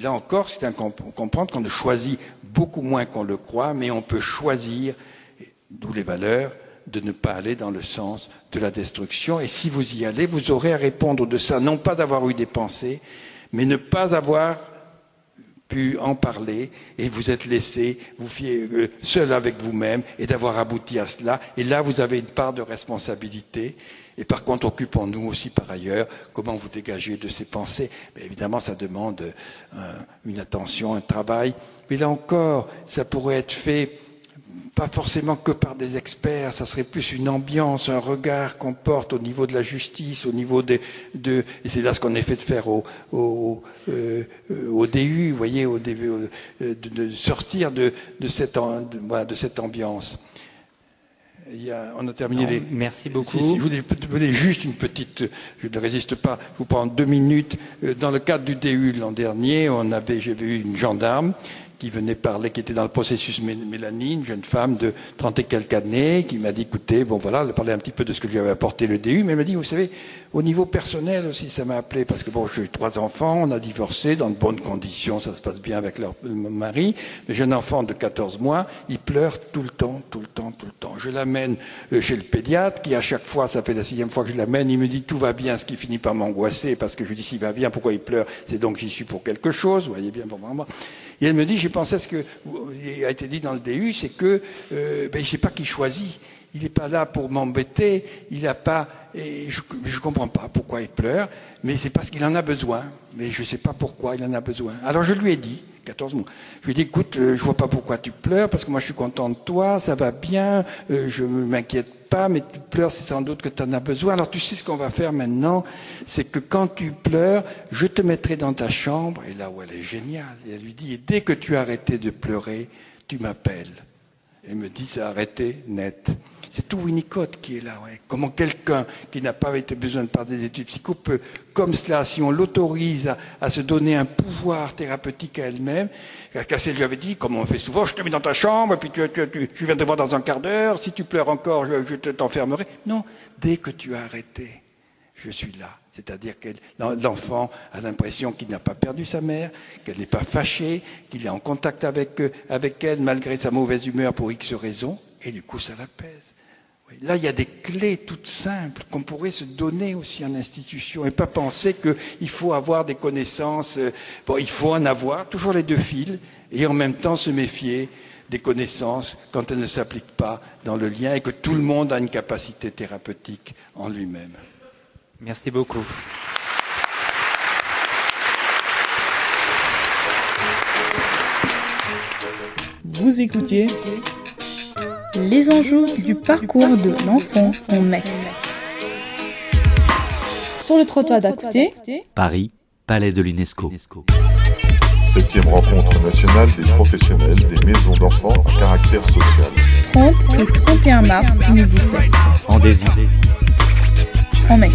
Là encore, c'est un comprendre qu'on choisit beaucoup moins qu'on le croit, mais on peut choisir, d'où les valeurs, de ne pas aller dans le sens de la destruction. Et si vous y allez, vous aurez à répondre de ça, non pas d'avoir eu des pensées, mais ne pas avoir pu en parler et vous êtes laissé vous euh, seul avec vous-même et d'avoir abouti à cela. Et là, vous avez une part de responsabilité. Et par contre, occupons-nous aussi par ailleurs comment vous dégagez de ces pensées. Mais évidemment, ça demande euh, une attention, un travail. Mais là encore, ça pourrait être fait pas forcément que par des experts, ça serait plus une ambiance, un regard qu'on porte au niveau de la justice, au niveau de, de et c'est là ce qu'on est fait de faire au, au, euh, au DU, vous voyez, au DV, euh, de, de, sortir de, de, cette, de, voilà, de cette ambiance. Il y a, on a terminé non, les. Merci beaucoup. Si, si vous voulez juste une petite, je ne résiste pas. Je vous prends deux minutes. Euh, dans le cadre du DU l'an dernier, on avait, j'ai vu une gendarme qui venait parler, qui était dans le processus Mélanie, une jeune femme de 30 et quelques années, qui m'a dit, écoutez, bon voilà, elle parlait un petit peu de ce que lui avait apporté le DU, mais elle m'a dit, vous savez, au niveau personnel aussi, ça m'a appelé, parce que bon, j'ai eu trois enfants, on a divorcé dans de bonnes conditions, ça se passe bien avec leur mari, mais j'ai un enfant de 14 mois, il pleure tout le temps, tout le temps, tout le temps. Je l'amène euh, chez le pédiatre, qui à chaque fois, ça fait la sixième fois que je l'amène, il me dit, tout va bien, ce qui finit par m'angoisser, parce que je lui dis, s'il va bien, pourquoi il pleure? C'est donc j'y suis pour quelque chose, vous voyez bien, bon, moi. Et elle me dit, j'ai pensé à ce qui a été dit dans le DU, c'est que euh, ben, je ne sais pas qui choisit. Il n'est pas là pour m'embêter, il n'a pas. Et je ne comprends pas pourquoi il pleure, mais c'est parce qu'il en a besoin. Mais je ne sais pas pourquoi il en a besoin. Alors je lui ai dit, 14 mois, je lui ai dit, écoute, euh, je vois pas pourquoi tu pleures, parce que moi je suis content de toi, ça va bien, euh, je m'inquiète pas, mais tu pleures, c'est sans doute que tu en as besoin. Alors tu sais ce qu'on va faire maintenant, c'est que quand tu pleures, je te mettrai dans ta chambre, et là où elle est géniale, et elle lui dit, et dès que tu as arrêté de pleurer, tu m'appelles. Elle me dit, c'est net. C'est tout Winnicott qui est là. Ouais. Comment quelqu'un qui n'a pas été besoin de faire des études psycho peut, comme cela, si on l'autorise à, se donner un pouvoir thérapeutique à elle-même, Cassel lui avait dit, comme on fait souvent, je te mets dans ta chambre, et puis tu, tu, tu, je viens te voir dans un quart d'heure, si tu pleures encore, je, je t'enfermerai. Non, dès que tu as arrêté, je suis là. C'est-à-dire que l'enfant a l'impression qu'il n'a pas perdu sa mère, qu'elle n'est pas fâchée, qu'il est en contact avec, avec elle malgré sa mauvaise humeur pour X raisons, et du coup ça l'apaise. Là, il y a des clés toutes simples qu'on pourrait se donner aussi en institution et pas penser qu'il faut avoir des connaissances. Bon, il faut en avoir, toujours les deux fils, et en même temps se méfier des connaissances quand elles ne s'appliquent pas dans le lien et que tout le monde a une capacité thérapeutique en lui-même. Merci beaucoup. Vous écoutiez les enjeux du parcours de l'enfant en MEX. Sur le trottoir d'à côté, Paris, Palais de l'UNESCO. 7e rencontre nationale des professionnels des maisons d'enfants à caractère social. 30 et 31 mars 2017. En désir. En mai.